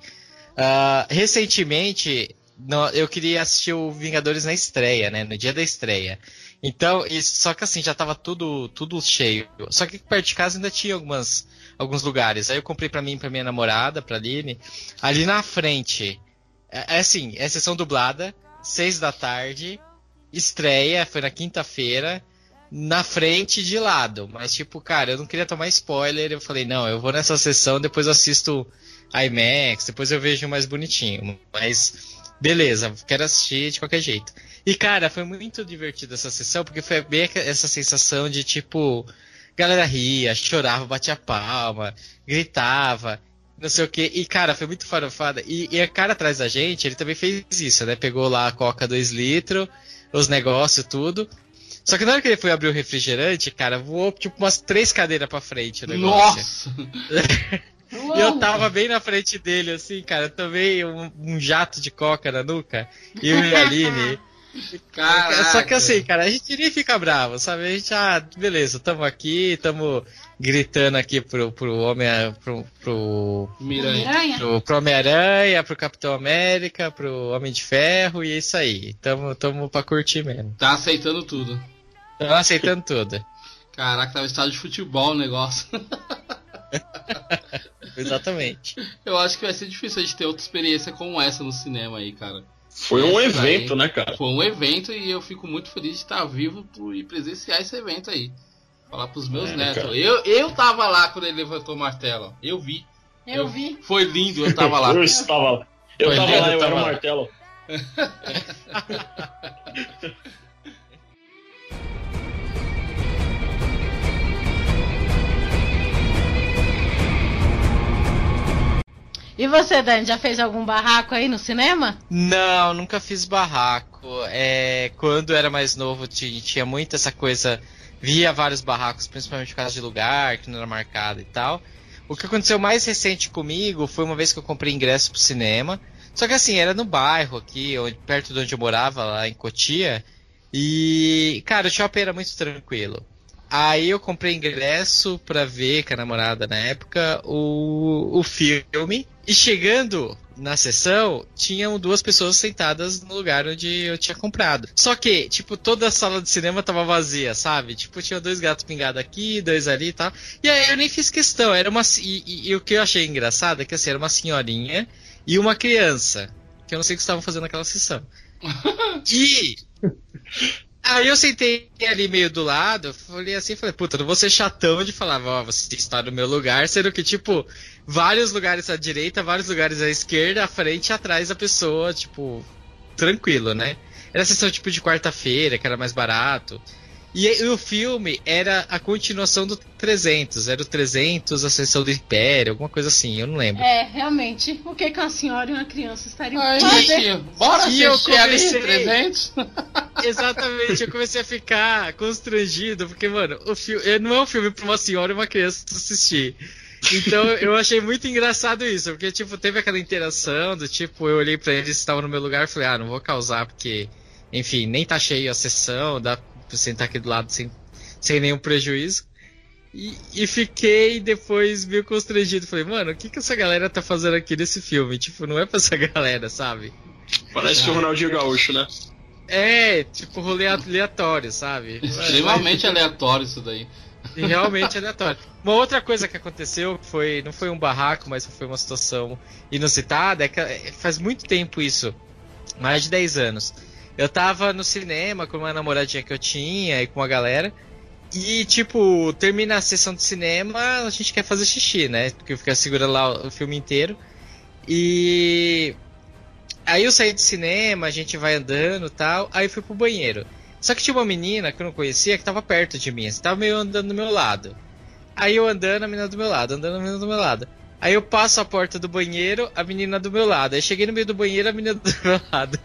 Ah, recentemente, no- eu queria assistir o Vingadores na estreia, né? No dia da estreia. Então, isso- só que assim, já tava tudo, tudo cheio. Só que perto de casa ainda tinha algumas, alguns lugares. Aí eu comprei pra mim e pra minha namorada, pra Aline. Ali na frente, é, é assim, é sessão dublada, seis da tarde, estreia, foi na quinta-feira, na frente de lado. Mas tipo, cara, eu não queria tomar spoiler, eu falei, não, eu vou nessa sessão, depois eu assisto IMAX, depois eu vejo mais bonitinho. Mas, beleza, quero assistir de qualquer jeito. E, cara, foi muito divertido essa sessão, porque foi bem essa sensação de, tipo, galera ria, chorava, batia palma, gritava, não sei o que. E, cara, foi muito farofada. E, e a cara atrás da gente, ele também fez isso, né? Pegou lá a Coca 2 litros, os negócios, tudo. Só que na hora que ele foi abrir o refrigerante, cara, voou, tipo, umas três cadeiras pra frente o negócio. Nossa! E eu tava bem na frente dele, assim, cara. Tomei um, um jato de coca na nuca. E a Aline. Caraca. Só que assim, cara, a gente nem fica bravo, sabe? A gente, ah, beleza, tamo aqui, tamo gritando aqui pro, pro Homem. pro. pro. Miranha. Pro, pro Homem-Aranha, pro Capitão América, pro Homem de Ferro, e é isso aí. Tamo, tamo pra curtir mesmo. Tá aceitando tudo. Tamo aceitando tudo. Caraca, tava estádio de futebol o negócio. Exatamente. Eu acho que vai ser difícil a gente ter outra experiência como essa no cinema aí, cara. Foi um Essa daí evento, né, cara? Foi um evento e eu fico muito feliz de estar vivo e presenciar esse evento aí. Falar pros meus É, netos. cara. Eu, eu tava lá quando ele levantou o martelo. Eu vi. Eu vi. Foi lindo, eu tava lá. Eu estava lá. Eu Foi tava lindo, lá, eu tava era o lá. martelo. E você, Dani, já fez algum barraco aí no cinema? Não, nunca fiz barraco. É, quando era mais novo, ti- tinha muito essa coisa. Via vários barracos, principalmente por causa de lugar, que não era marcado e tal. O que aconteceu mais recente comigo foi uma vez que eu comprei ingresso pro cinema. Só que assim, era no bairro aqui, perto de onde eu morava, lá em Cotia. E, cara, o shopping era muito tranquilo. Aí eu comprei ingresso pra ver com a namorada na época o, o filme. E chegando na sessão, tinham duas pessoas sentadas no lugar onde eu tinha comprado. Só que, tipo, toda a sala de cinema tava vazia, sabe? Tipo, tinha dois gatos pingados aqui, dois ali e tal. E aí eu nem fiz questão, era uma. E, e- e o que eu achei engraçado é que assim, era uma senhorinha e uma criança. Que eu não sei o que estavam fazendo naquela sessão. E Aí eu sentei ali meio do lado, falei assim, falei, puta, não vou ser chatão de falar, ó, você está no meu lugar, sendo que, tipo, vários lugares à direita, vários lugares à esquerda, à frente e atrás da pessoa, tipo, tranquilo, né? Era sessão tipo de quarta-feira, que era mais barato. E, o filme era a continuação do 300, era o 300, a sessão do Império, alguma coisa assim, eu não lembro. É, realmente. O que, que uma senhora e uma criança estariam Ai, fazendo? bora E eu assistir ali comecei- 300? Exatamente, eu comecei a ficar constrangido, porque, mano, o filme não é um filme pra uma senhora e uma criança assistir. Então eu achei muito engraçado isso, porque, tipo, teve aquela interação do tipo, eu olhei pra eles que estavam no meu lugar e falei, ah, não vou causar, porque, enfim, nem tá cheio a sessão, dá sentar aqui do lado sem, sem nenhum prejuízo. E, e fiquei depois meio constrangido. Falei, mano, o que, que essa galera tá fazendo aqui nesse filme? Tipo, não é pra essa galera, sabe? Parece o Ronaldinho Gaúcho, né? É, tipo, rolê aleatório, sabe? Extremamente aleatório isso daí. Realmente aleatório. Uma outra coisa que aconteceu, que foi, não foi um barraco, mas foi uma situação inusitada, é que é, faz muito tempo isso, mais de 10 anos. Eu tava no cinema com uma namoradinha que eu tinha e com uma galera, e tipo, termina a sessão de cinema, a gente quer fazer xixi, né? Porque fica segurando lá o filme inteiro. E aí eu saí do cinema, a gente vai andando tal, aí fui pro banheiro. Só que tinha uma menina que eu não conhecia que tava perto de mim, assim, tava meio andando do meu lado. Aí eu andando, a menina do meu lado, andando a menina do meu lado. Aí eu passo a porta do banheiro, a menina do meu lado. Aí cheguei no meio do banheiro, a menina do meu lado.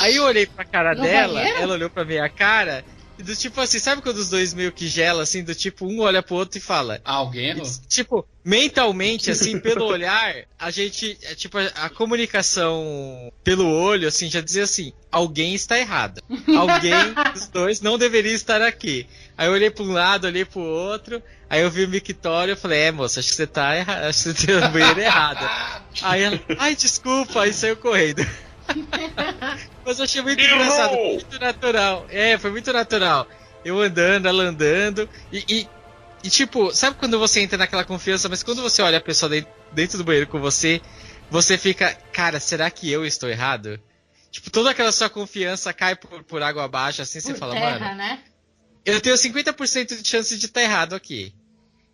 Aí eu olhei pra cara No dela, banheiro? ela olhou pra minha cara, e do tipo assim, sabe quando os dois meio que gelam, assim, do tipo, um olha pro outro e fala. Alguém errou? Tipo, mentalmente, assim, pelo olhar, a gente, é, tipo, a, a comunicação pelo olho, assim, já dizia assim, alguém está errado. Alguém dos dois não deveria estar aqui. Aí eu olhei pra um lado, olhei pro outro, aí eu vi o mictório e falei, é, moça, acho que você tá errado, acho que você tem o banheiro errado. Aí ela, ai, desculpa, aí saiu correndo. Mas eu achei muito engraçado, foi muito natural. É, foi muito natural. Eu andando, ela andando, e, e, e, tipo, sabe quando você entra naquela confiança, mas quando você olha a pessoa dentro, dentro do banheiro com você, você fica, cara, será que eu estou errado? Tipo, toda aquela sua confiança cai por, por água abaixo, assim, você Por fala, terra, mano, né? eu tenho 50% de chance de estar errado aqui.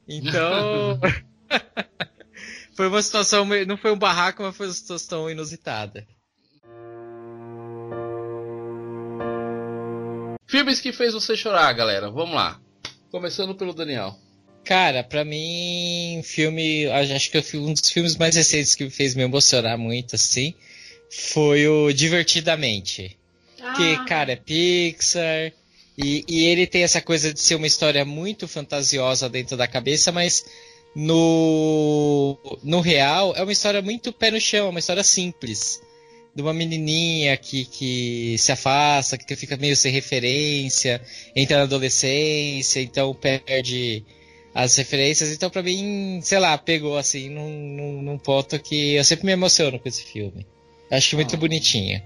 Então. foi uma situação. meio- Não foi um barraco, mas foi uma situação inusitada. Filmes que fez você chorar, galera. Vamos lá. Começando pelo Daniel. Cara, pra mim, filme. Acho que um dos filmes mais recentes que me fez me emocionar muito, assim. Foi o Divertidamente. Que, Ah. cara, é Pixar. E, e ele tem essa coisa de ser uma história muito fantasiosa dentro da cabeça, mas no, no real é uma história muito pé no chão, é uma história simples. De uma menininha que, que se afasta, que fica meio sem referência, entra na adolescência, então perde as referências. Então, pra mim, sei lá, pegou assim num, num, num ponto que eu sempre me emociono com esse filme. Acho muito bonitinho.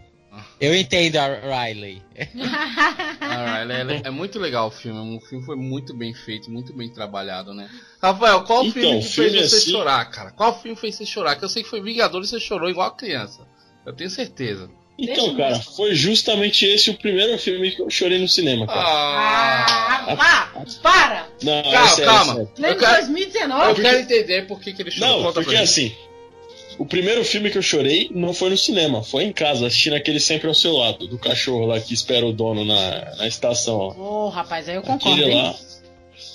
Eu entendo a Riley. Ah, ela- ela- é muito legal o filme. O filme foi muito bem feito, muito bem trabalhado, né? Rafael, qual Então, filme que filme fez você assim- chorar, cara? Qual filme fez você chorar? Que eu sei que foi Vingadores e você chorou igual a criança. Eu tenho certeza. Então, cara, foi justamente esse o primeiro filme que eu chorei no cinema, cara. Ah, Ah, para! Não, é calma, sério, calma. é sério. Nem Eu em quero- 2019. Eu quero entender por que, que ele chorou. Não, Conta porque assim, o primeiro filme que eu chorei não foi no cinema, foi em casa, assistindo aquele Sempre ao Seu Lado, do cachorro lá que espera o dono na, na estação. ó. Ô, rapaz, aí eu concordo, Aquele hein? lá,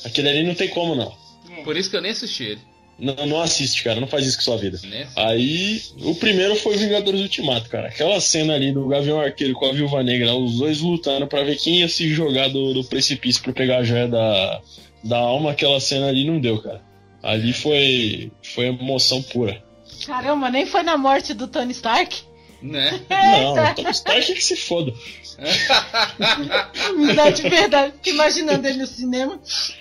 aquele ali não tem como não. Por isso que eu nem assisti ele. Não, não assiste, cara. Não faz isso com sua vida. Né? Aí, o primeiro foi Vingadores Ultimato, cara. Aquela cena ali do Gavião Arqueiro com a Viúva Negra, os dois lutando pra ver quem ia se jogar do, do precipício pra pegar a joia da, da alma. Aquela cena ali não deu, cara. Ali foi, foi emoção pura. Caramba, nem foi na morte do Tony Stark? Né? Não, Tony Stark é que se foda. Amizade verdadeira. Imaginando ele no cinema.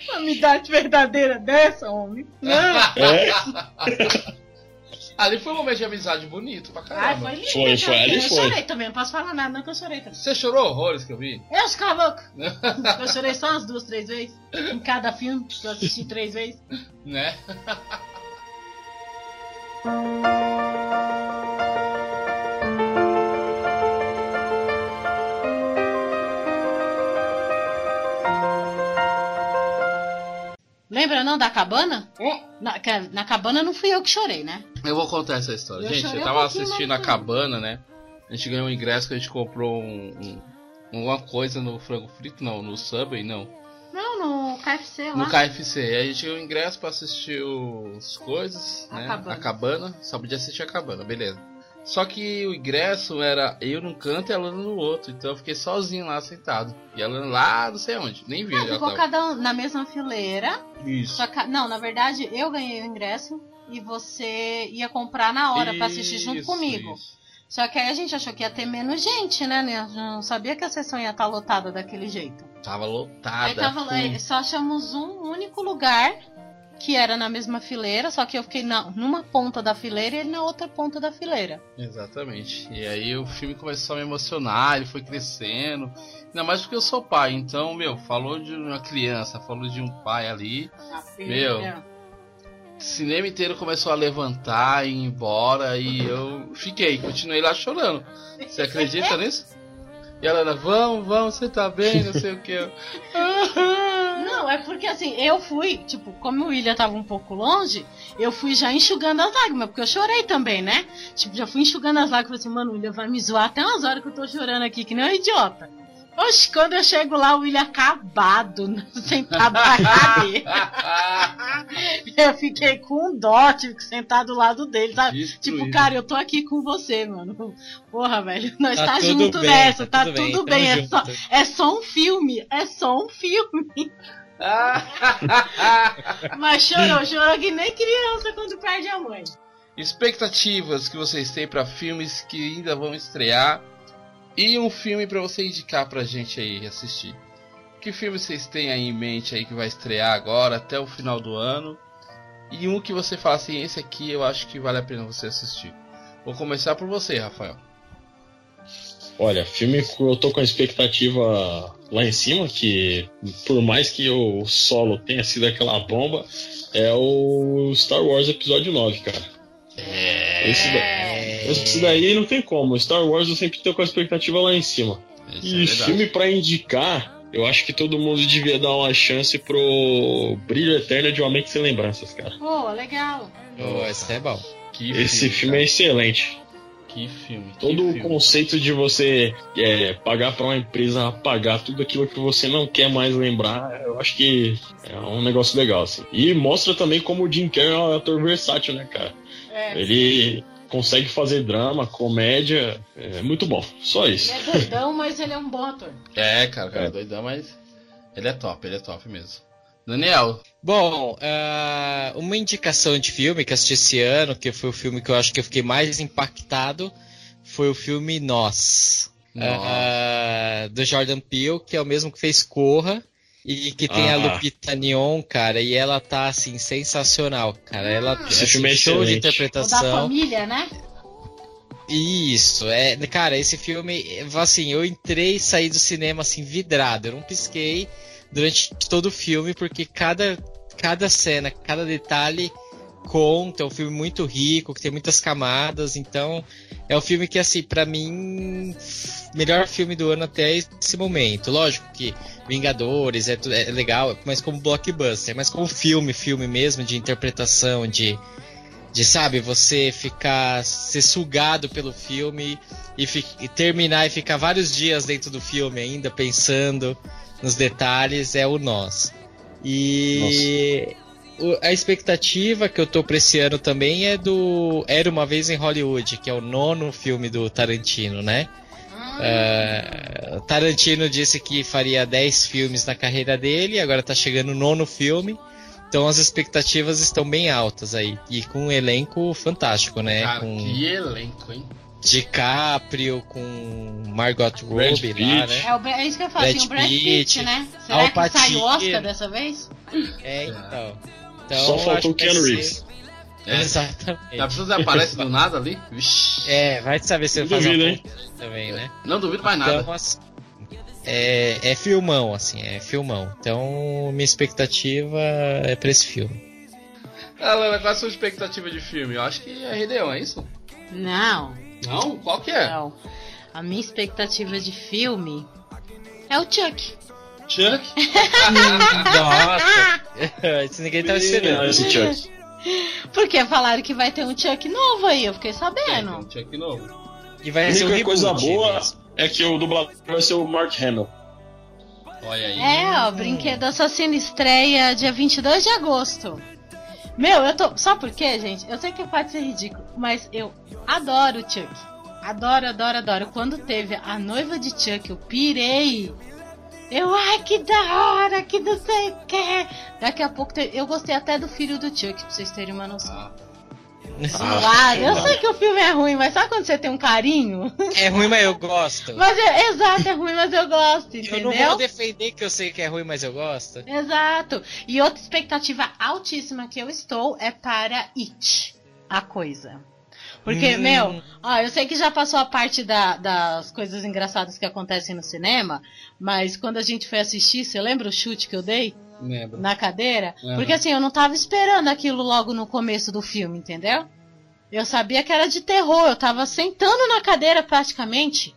Uma amizade verdadeira dessa, homem. Não. É. Ali foi um momento de amizade bonito pra Ai, caramba. foi lindo. Foi, foi, ali eu foi. chorei também, não posso falar nada, não que eu chorei também. Você chorou horrores que eu vi? Eu, os louco. Eu chorei só umas duas, três vezes. Em cada filme que eu assisti três vezes. Né? Lembra não da cabana? Na, que- na cabana não fui eu que chorei, né? Eu vou contar essa história. Eu gente, eu um tava pouquinho, assistindo a cabana, né? A gente ganhou um ingresso que a gente comprou um, um- uma coisa no frango frito, não, no Subway, não. Não, no KFC lá. No KFC. Aí a gente ganhou um ingresso pra assistir os coisas, A né? cabana. A cabana. Só podia assistir a cabana, beleza. Só que o ingresso era eu num canto e a Lana no outro. Então eu fiquei sozinho lá sentado. E a Lana lá, não sei onde. Nem vi. Onde ela ficou tava. cada um na mesma fileira. Isso. Que, não, na verdade, eu ganhei o ingresso e você ia comprar na hora pra assistir junto comigo. isso. Só que aí a gente achou que ia ter menos gente, né? Eu não sabia que a sessão ia estar lotada daquele jeito. Tava lotada. aí tava lá, full. só achamos um único lugar que era na mesma fileira, só que eu fiquei na, numa ponta da fileira e ele na outra ponta da fileira. Exatamente. E aí o filme começou a me emocionar, ele foi crescendo. Ainda mais porque eu sou pai. Então, meu, falou de uma criança, falou de um pai ali. Meu, o cinema inteiro começou a levantar e ir embora. E eu fiquei, continuei lá chorando. Você acredita nisso? E ela, vamos, vamos, você tá bem, não sei o que. Não, é porque assim, eu fui, tipo, como o William tava um pouco longe, eu fui já enxugando as lágrimas, porque eu chorei também, né? Tipo, já fui enxugando as lágrimas, assim, mano, o William vai me zoar até umas horas que eu tô chorando aqui, que nem um idiota. Oxe, quando eu chego lá, o William acabado, sentado na cadeira. eu fiquei com dó, tive que sentar do lado dele, sabe? Destruído. Tipo, cara, eu tô aqui com você, mano. Porra, velho, nós Tá tá, junto bem, nessa, tá tá, tudo bem, tudo tamo bem. É só, é só um filme, é só um filme. Mas chorou, chorou que nem criança quando perde a mãe. Expectativas que vocês têm pra filmes que ainda vão estrear. E um filme pra você indicar pra gente aí assistir. Que filme vocês têm aí em mente aí que vai estrear agora até o final do ano? E um que você fala assim, esse aqui eu acho que vale a pena você assistir. Vou começar por você, Rafael. Olha, filme que eu tô com a expectativa lá em cima, que por mais que o solo tenha sido aquela bomba, é o Star Wars Episódio 9, cara. É. Esse, da- esse daí não tem como. Star Wars eu sempre tô com a expectativa lá em cima. Esse é e verdade. filme pra indicar, eu acho que todo mundo devia dar uma chance pro Brilho Eterno de Uma Mente Sem Lembranças, cara. Pô, legal. Oh, esse é bom. Que Esse filme é excelente. Que filme. que Todo o filme. conceito de você é, pagar pra uma empresa apagar tudo aquilo que você não quer mais lembrar, eu acho que é um negócio legal, assim. E mostra também como o Jim Carrey é um ator versátil, né, cara? É. Ele consegue fazer drama, comédia, é muito bom. Só isso. Ele é doidão, mas ele é um bom ator. É, cara, o cara é doidão, mas ele é top, ele é top mesmo. Daniel, Bom, ah, uma indicação de filme que assisti esse ano, que foi o filme que eu acho que eu fiquei mais impactado, foi o filme Nós. Nós. Ah, do Jordan Peele, que é o mesmo que fez Corra. E que tem a Ah. Lupita Nyong, cara, e ela tá, assim, sensacional, cara. Ela Esse assim, filme é show de excelente. O da interpretação. família, né? Isso, é, cara, esse filme, assim, eu entrei e saí do cinema assim vidrado, eu não pisquei durante todo o filme porque cada cada cena, cada detalhe conta, é um filme muito rico, que tem muitas camadas, então é um filme que assim, pra mim, melhor filme do ano até esse momento. Lógico que Vingadores é, é legal, mas como blockbuster, mas como filme, filme mesmo de interpretação, de de sabe você ficar ser sugado pelo filme e, e terminar e ficar vários dias dentro do filme ainda pensando nos detalhes é o nós e o- a expectativa que eu tô pra esse ano também é do Era Uma Vez em Hollywood, que é o nono filme do Tarantino, né? É, Tarantino disse que faria 10 filmes na carreira dele, agora tá chegando o nono filme. Então as expectativas estão bem altas aí. E com um elenco fantástico, né? Cara, com que elenco, hein? DiCaprio, com Margot Robbie lá, né? É, o, é isso que eu falo, Brad assim, o Brad Pitt, Pitt, né? Será que sai o Oscar dessa vez? É, então. então Só faltou o Keanu ser- Reeves. É. Exatamente. A pessoa aparece do nada ali? Vixe. É, vai saber se ele faz duvido, uma hein? também, né? Não duvido mais Então, nada. assim, é, é filmão, assim, é filmão. Então, minha expectativa é pra esse filme. Galera, qual é a sua expectativa de filme? Eu acho que é Leão, é isso? Não, Não? Qual que é? não. A minha expectativa de filme é o Chuck. Chuck? Nossa! Isso ninguém tava Não, esperando. esse Chuck. Porque falaram que vai ter um Chuck novo aí, eu fiquei É, sabendo. um Chuck novo. E A vai ser um reboot coisa boa mesmo. é que o dublador vai ser o Mark Hamill. Olha aí. É, ó, Brinquedo Assassino estreia dia 22 de agosto. Meu, eu tô. Sabe por quê, gente? Eu sei que pode ser ridículo, mas eu adoro o Chuck. Adoro, adoro, adoro. Quando teve a noiva de Chuck, eu pirei. Eu, ai, que da hora, que não sei o que. Daqui a pouco eu gostei até do filho do Chuck, pra vocês terem uma noção. Ah, Zoado. eu sei que o filme é ruim, mas sabe quando você tem um carinho? É ruim, mas eu gosto. Mas é, exato, é ruim, mas eu gosto, eu entendeu? não vou defender que eu sei que é ruim, mas eu gosto. Exato. E outra expectativa altíssima que eu estou é para It, a coisa. Porque, Hum. meu, ó, eu sei que já passou a parte da- das coisas engraçadas que acontecem no cinema, mas quando a gente foi assistir, você lembra o chute que eu dei lembro. na cadeira? Porque assim, eu não tava esperando aquilo logo no começo do filme, entendeu? Eu sabia que era de terror, eu tava sentando na cadeira praticamente.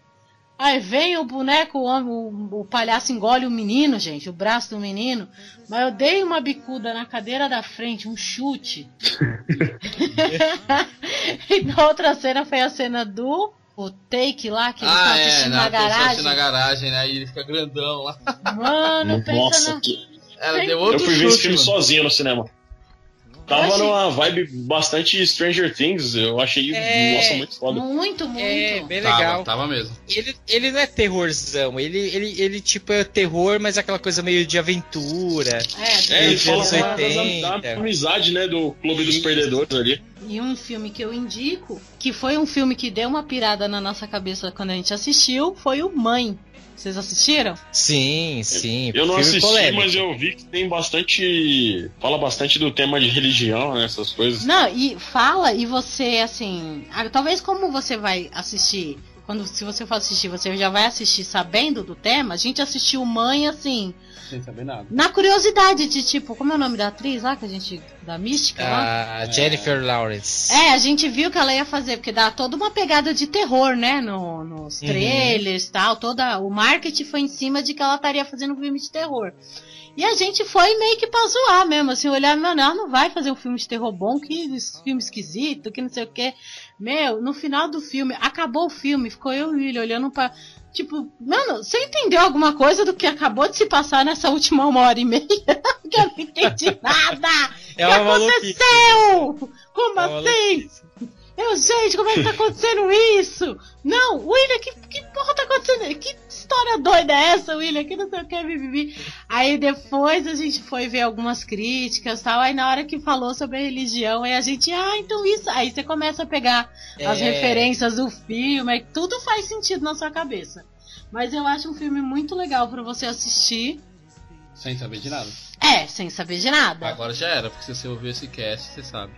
Aí vem o boneco, o, homem, o, o palhaço engole o menino, gente, o braço do menino. Mas eu dei uma bicuda na cadeira da frente, um chute. e na outra cena foi a cena do o take lá, que estão Ah, é, assistindo na, na pessoa garagem. na garagem, né? E ele fica grandão lá. Mano, pensa Nossa, na... que... Ela deu outro eu fui ver chute, esse filme mano. sozinho no cinema. Tava achei- numa vibe bastante Stranger Things, eu achei, É. nossa, muito foda. Muito, muito. É, bem Tava, legal. tava mesmo. Ele, ele não é terrorzão, ele, ele, ele tipo é terror, mas aquela coisa meio de aventura. É, É, ele fala 80. da amizade, né, do Clube dos Perdedores ali. E um filme que eu indico, que foi um filme que deu uma pirada na nossa cabeça quando a gente assistiu, foi o Mãe. Vocês assistiram? Sim, sim. Eu não assisti, polêmico. mas eu vi que tem bastante. Fala bastante do tema de religião, né? Essas coisas. Não, e fala, e você, assim. ah, Talvez como você vai assistir. Quando, se você for assistir, você já vai assistir sabendo do tema. A gente assistiu Mãe, assim, Sem saber nada. na curiosidade de tipo, como é o nome da atriz lá que a gente. Da mística lá? A Jennifer Lawrence. É, a gente viu que ela ia fazer, porque dá toda uma pegada de terror, né? No, nos Uhum. trailers e tal. Toda, o marketing foi em cima de que ela estaria fazendo um filme de terror. E a gente foi meio que pra zoar mesmo, assim, olhar, mano, ela não vai fazer um filme de terror bom, que filme esquisito, que não sei o que. Meu, no final do filme, acabou o filme, ficou eu e o William olhando pra. Tipo, mano, você entendeu alguma coisa do que acabou de se passar nessa última uma hora e meia? Porque eu não entendi nada! É O que uma maluquice. aconteceu? Como É assim? Eu, gente, como é que tá acontecendo isso? Não, William, que, que porra tá acontecendo? Que história doida é essa, William? Que não sei o que, Vivi. Aí depois a gente foi ver algumas críticas e tal. Aí na hora que falou sobre a religião, aí a gente, ah, então isso. Aí você começa a pegar as É. referências do filme, aí tudo faz sentido na sua cabeça. Mas eu acho um filme muito legal pra você assistir. Sem saber de nada. É, sem saber de nada. Agora já era, porque se você ouviu esse cast, você sabe.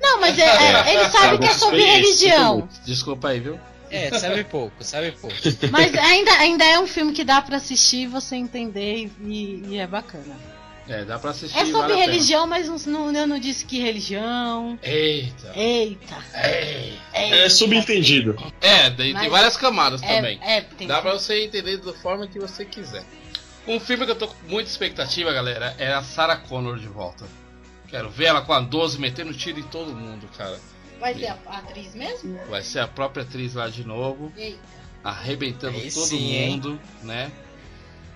Não, mas é, é- ele sabe que é sobre religião. Desculpa aí, viu? É, sabe pouco, sabe pouco. Mas ainda, ainda é um filme que dá pra assistir e você entender e, e é bacana. É, dá pra assistir. É sobre religião, mas não, não, eu não disse que religião. Eita. Eita. É subentendido. É, tem Mas várias camadas é- também. é, tem Dá que- pra você entender da forma que você quiser. Um filme que eu tô com muita expectativa, galera, é a Sarah Connor de volta. Quero ver ela com a 12 metendo tiro em todo mundo, cara. Vai ser a atriz mesmo? Vai ser a própria atriz lá de novo, Eita. arrebentando Aí todo sim, hein? mundo, né?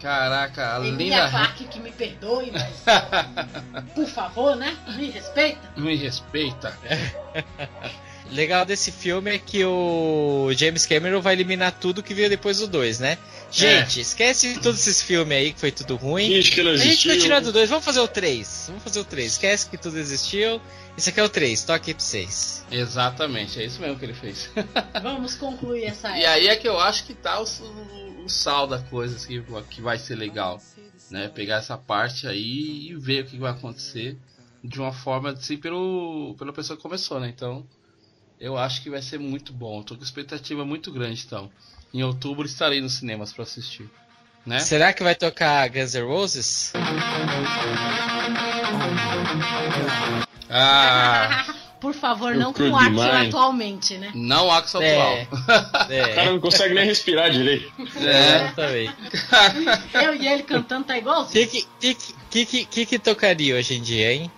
Caraca, a Linda Clarke que me perdoe, mas por favor, né? Me respeita. me respeita. Legal desse filme é que o James Cameron vai eliminar tudo que veio depois do 2, né? Gente, esquece todos esses filmes aí que foi tudo ruim. Finge que não A gente existiu. continua do 2, vamos fazer o 3. Vamos fazer o 3. Esquece que tudo existiu. Esse aqui é o 3, toque aí pra vocês. Exatamente, é isso mesmo que ele fez. Vamos concluir essa E aí é que eu acho que tá o, o sal da coisa assim, que vai ser legal. Né? Pegar essa parte aí e ver o que vai acontecer de uma forma assim pelo, pela pessoa que começou, né? Então eu acho que vai ser muito bom. Tô com expectativa muito grande então. Em outubro estarei nos cinemas para assistir. Né? Será que vai tocar Guns N' Roses? Ah, Por favor, Eu não com Axel demais. atualmente, né? não Axo atual. É. O cara não consegue nem respirar direito. É. também. Eu e ele cantando tá O igualzinho. que que, que, que, que, que que tocaria hoje em dia, hein?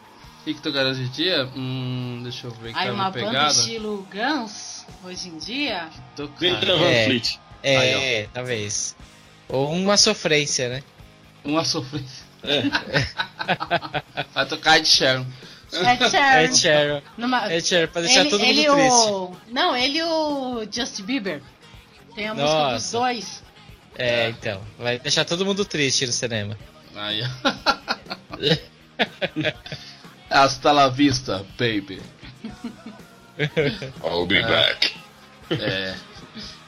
O que, que hoje em dia? Hum, deixa eu ver Aí uma na banda pegada. estilo Guns, hoje em dia, Greta. Van É. Fleet. É, talvez. Ou uma sofrência, né? Uma sofrência. É. Vai tocar Ed Sheeran. Ed Sheeran. Ed Sheeran. Numa- Ed Sheeran, pra deixar ele, todo mundo ele triste. o... Não, ele e o Justin Bieber. Tem a música dos Nossa. dois. É, então. Vai deixar todo mundo triste no cinema. Aí, Hasta la vista, baby. I'll be back. É.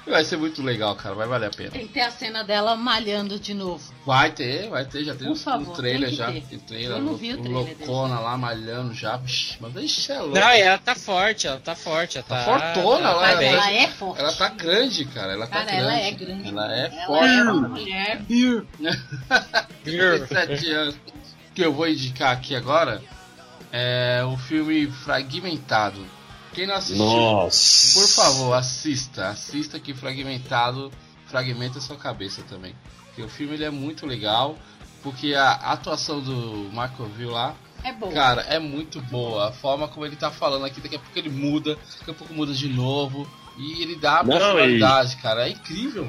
Vai ser muito legal, cara. Vai valer a pena. Tem que ter a cena dela malhando de novo. Vai ter, vai ter. Já tem Por um, favor, um trailer já. ter. Tem trailer. Eu não vi o trailer loucona lá malhando já. Vixe, mas ixi, é louco. Não, ela tá forte, ela tá forte. Ela tá, fortona, ela lá, tá ela. Ela é forte. Ela tá grande, cara. Ela tá Cara, grande. ela é grande. Ela é Ela forte. é uma mulher. 37 anos. Que eu vou indicar aqui agora é o filme Fragmentado. Quem não assistiu, Nossa. por favor, assista. Assista que Fragmentado fragmenta sua cabeça também. Porque o filme ele é muito legal. Porque a atuação do Marco Vil lá, É boa. cara, é muito boa. A forma como ele tá falando aqui, daqui a pouco ele muda, daqui a pouco muda de novo. E ele dá a Não, personalidade, cara. É incrível.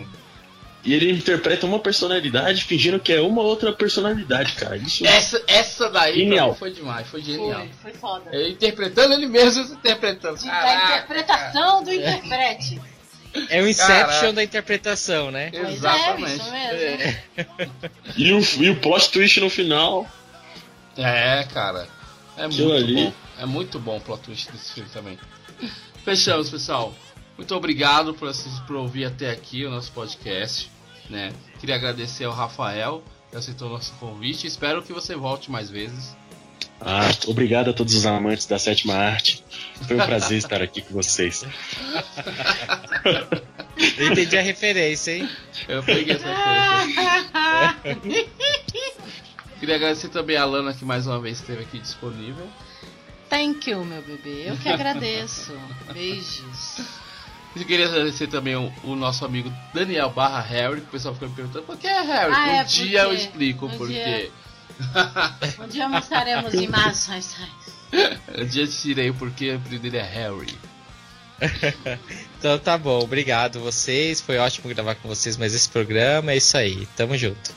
E ele interpreta uma personalidade fingindo que é uma outra personalidade, cara. Isso Essa, essa daí Genial. foi demais, foi genial. Foi, foi foda. Ele interpretando ele mesmo se interpretando. De- da interpretação do interprete. É o Inception Caraca. da interpretação, né? Pois Exatamente. é, isso mesmo. E o, e o plot twist no final. É, cara. É Aquilo muito ali. bom. É muito bom o plot twist desse filme também. Fechamos, pessoal. Muito obrigado por, assistir, por ouvir até aqui o nosso podcast. Né? Queria agradecer ao Rafael que aceitou o nosso convite. Espero que você volte mais vezes. Ah, obrigado a todos os amantes da sétima arte. Foi um prazer estar aqui com vocês. Eu entendi a referência, hein? Eu peguei essa coisa. Queria agradecer também a Lana que mais uma vez esteve aqui disponível. Thank you, meu bebê. Eu que agradeço. Beijos. E queria agradecer também o, o nosso amigo Daniel Barra Harry, que o pessoal ficou me perguntando por que é Harry? Ah, um é, dia eu explico Um por dia- quê. Um dia mostraremos imagens. Um dia eu tirei o porquê, o apelido dele é Harry. Então tá bom, obrigado vocês. Foi ótimo gravar com vocês mais esse programa. É isso aí, tamo junto.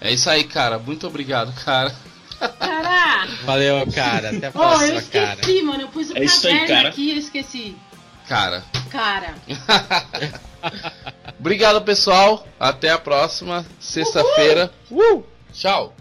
É isso aí, cara. Muito obrigado, cara. Caraca! Valeu, cara. Até a Oh, eu próxima, cara. esqueci, mano. Eu pus o É aí, caderno cara. aqui e eu esqueci. Cara. Cara. Obrigado, pessoal. Até a próxima sexta-feira. Uh! Tchau.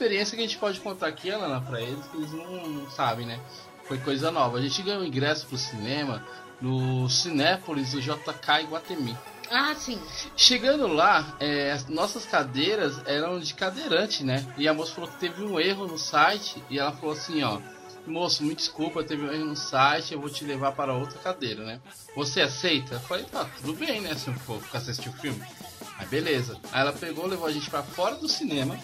Experiência que a gente pode contar aqui, Alana, pra eles, que eles não, não sabem, né? Foi coisa nova. A gente ganhou ingresso pro cinema no Cinépolis do JK Iguatemi. Ah, sim. Chegando lá, é, as nossas cadeiras eram de cadeirante, né? E a moça falou que teve um erro no site e ela falou assim, ó. Moço, me desculpa, teve um erro no site, eu vou te levar para outra cadeira, né? Você aceita? Eu falei, tá, tudo bem, né? Se eu for ficar assistindo o filme. Aí beleza. Aí ela pegou, levou a gente para fora do cinema.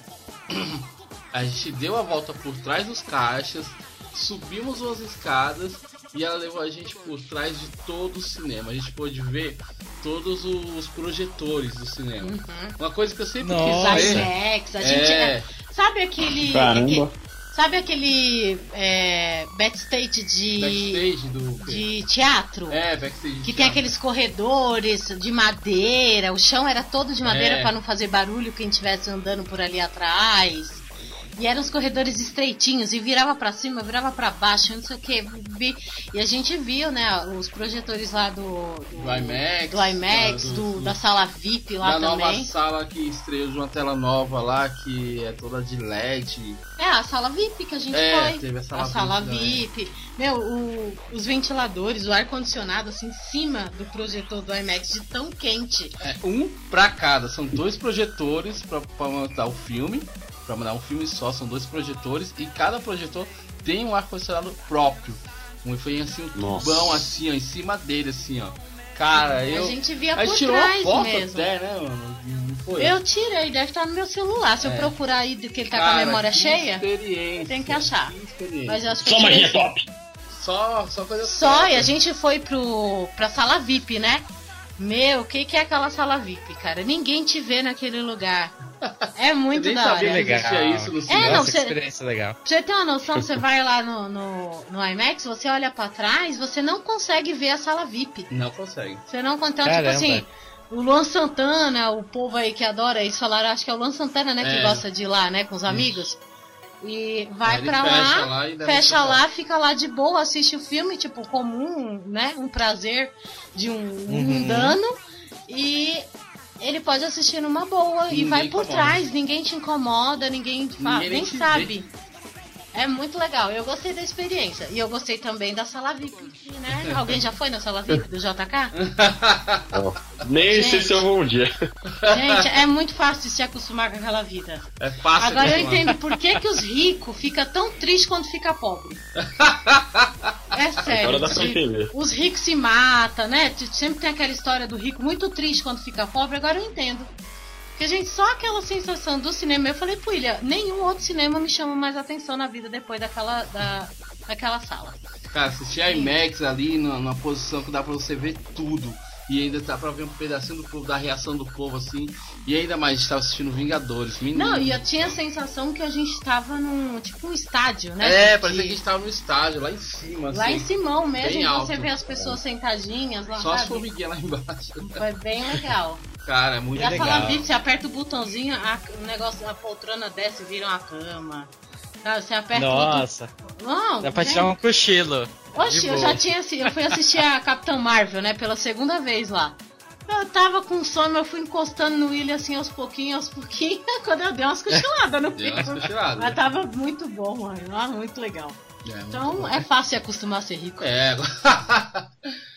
A gente deu a volta por trás dos caixas, subimos umas escadas e ela levou a gente por trás de todo o cinema. A gente pôde ver todos os projetores do cinema. Uhum. Uma coisa que eu sempre Nossa. quis ver. A gente é, Sabe aquele. Caramba. Sabe aquele é, backstage de. backstage do de teatro? É, backstage de Que tem teatro. aqueles corredores de madeira, o chão era todo de madeira É. pra não fazer barulho quem estivesse andando por ali atrás. E eram os corredores estreitinhos e virava pra cima, virava pra baixo, não sei o que. E a gente viu, né, os projetores lá do do, Do IMAX, do, IMAX, do- do- do- da sala VIP lá da também. nova sala que estreou de uma tela nova lá, que é toda de LED. É, a sala VIP que a gente É, foi. teve a sala sala VIP. VIP. Meu, o- os ventiladores, o ar-condicionado, assim, em cima do projetor do IMAX de tão quente. É, um pra cada, são dois projetores pra, pra montar o filme. Pra mandar um filme só, são dois projetores e cada projetor tem um ar-condicionado próprio. Um foi assim, um Nossa. tubão assim, ó, em cima dele, assim, ó. Cara, A eu. gente via a gente por tirou trás foto mesmo. até, né, mano? Não foi? Eu tirei, deve estar no meu celular. Se eu É. procurar aí do que ele tá com a Cara, memória que cheia, tem que achar. experiência. Mas eu acho que Só eu magia top! Só, só coisa Só, top. e a gente foi pro, pra sala VIP, né? Meu, o que, que é aquela sala VIP, cara? Ninguém te vê naquele lugar. É muito da sabia hora. que existia isso no É, não, Nossa, que você- experiência legal. Pra você ter uma noção, você vai lá no, no, no IMAX, você olha pra trás, você não consegue ver a sala VIP. Não consegue. Você não consegue. Então, Caramba. tipo assim, o Luan Santana, o povo aí que adora, eles falaram, acho que é o Luan Santana, né, que É. gosta de ir lá, né, com os amigos. E vai fecha lá, lá fecha lá, fica lá de boa, assiste o filme, tipo, comum, né, um prazer de um Uhum. mundano. E ele pode assistir numa boa e Ninguém vai por incomoda. trás, ninguém te incomoda, ninguém, fala, Ninguém nem sabe. É muito legal, eu gostei da experiência. E eu gostei também da sala VIP, né? Alguém já foi na sala VIP do JK? Nem sei se eu vou um dia. Gente, é muito fácil se acostumar com aquela vida. É fácil Agora eu entendo por que, que os ricos ficam tão tristes quando fica pobre. É sério. Agora dá pra de- entender. os ricos se matam, né? Sempre tem aquela história do rico muito triste quando fica pobre, agora eu entendo. Porque, gente, só aquela sensação do cinema, eu falei pro William, nenhum outro cinema me chama mais atenção na vida depois daquela, da, daquela sala. Cara, assistir IMAX ali numa posição que dá pra você ver tudo. E ainda dá pra ver um pedacinho do povo, da reação do povo assim. E ainda mais, a gente tava assistindo Vingadores. Menino. Não, e eu tinha a sensação que a gente tava num, tipo, um estádio, né? É, parecia que a gente tava no estádio, lá em cima. Lá assim. em Simão mesmo, bem você alto. vê as pessoas sentadinhas lá, Só as sabe? formiguinhas lá embaixo. Foi bem legal. Cara, é muito E a legal. sala VIP, você aperta o botãozinho, a, o negócio, a poltrona desce e vira uma cama. Você aperta o Nossa, botão. Não, dá pra tirar um cochilo. Oxe, De eu já tinha assi- eu fui assistir a Capitã Marvel, né, pela segunda vez lá. Eu tava com sono, eu fui encostando no William assim aos pouquinhos, aos pouquinhos, quando eu dei umas cochiladas no filme. Mas tava muito bom, mano. Ah, muito legal. É, muito Então bom. é fácil acostumar a ser rico. É,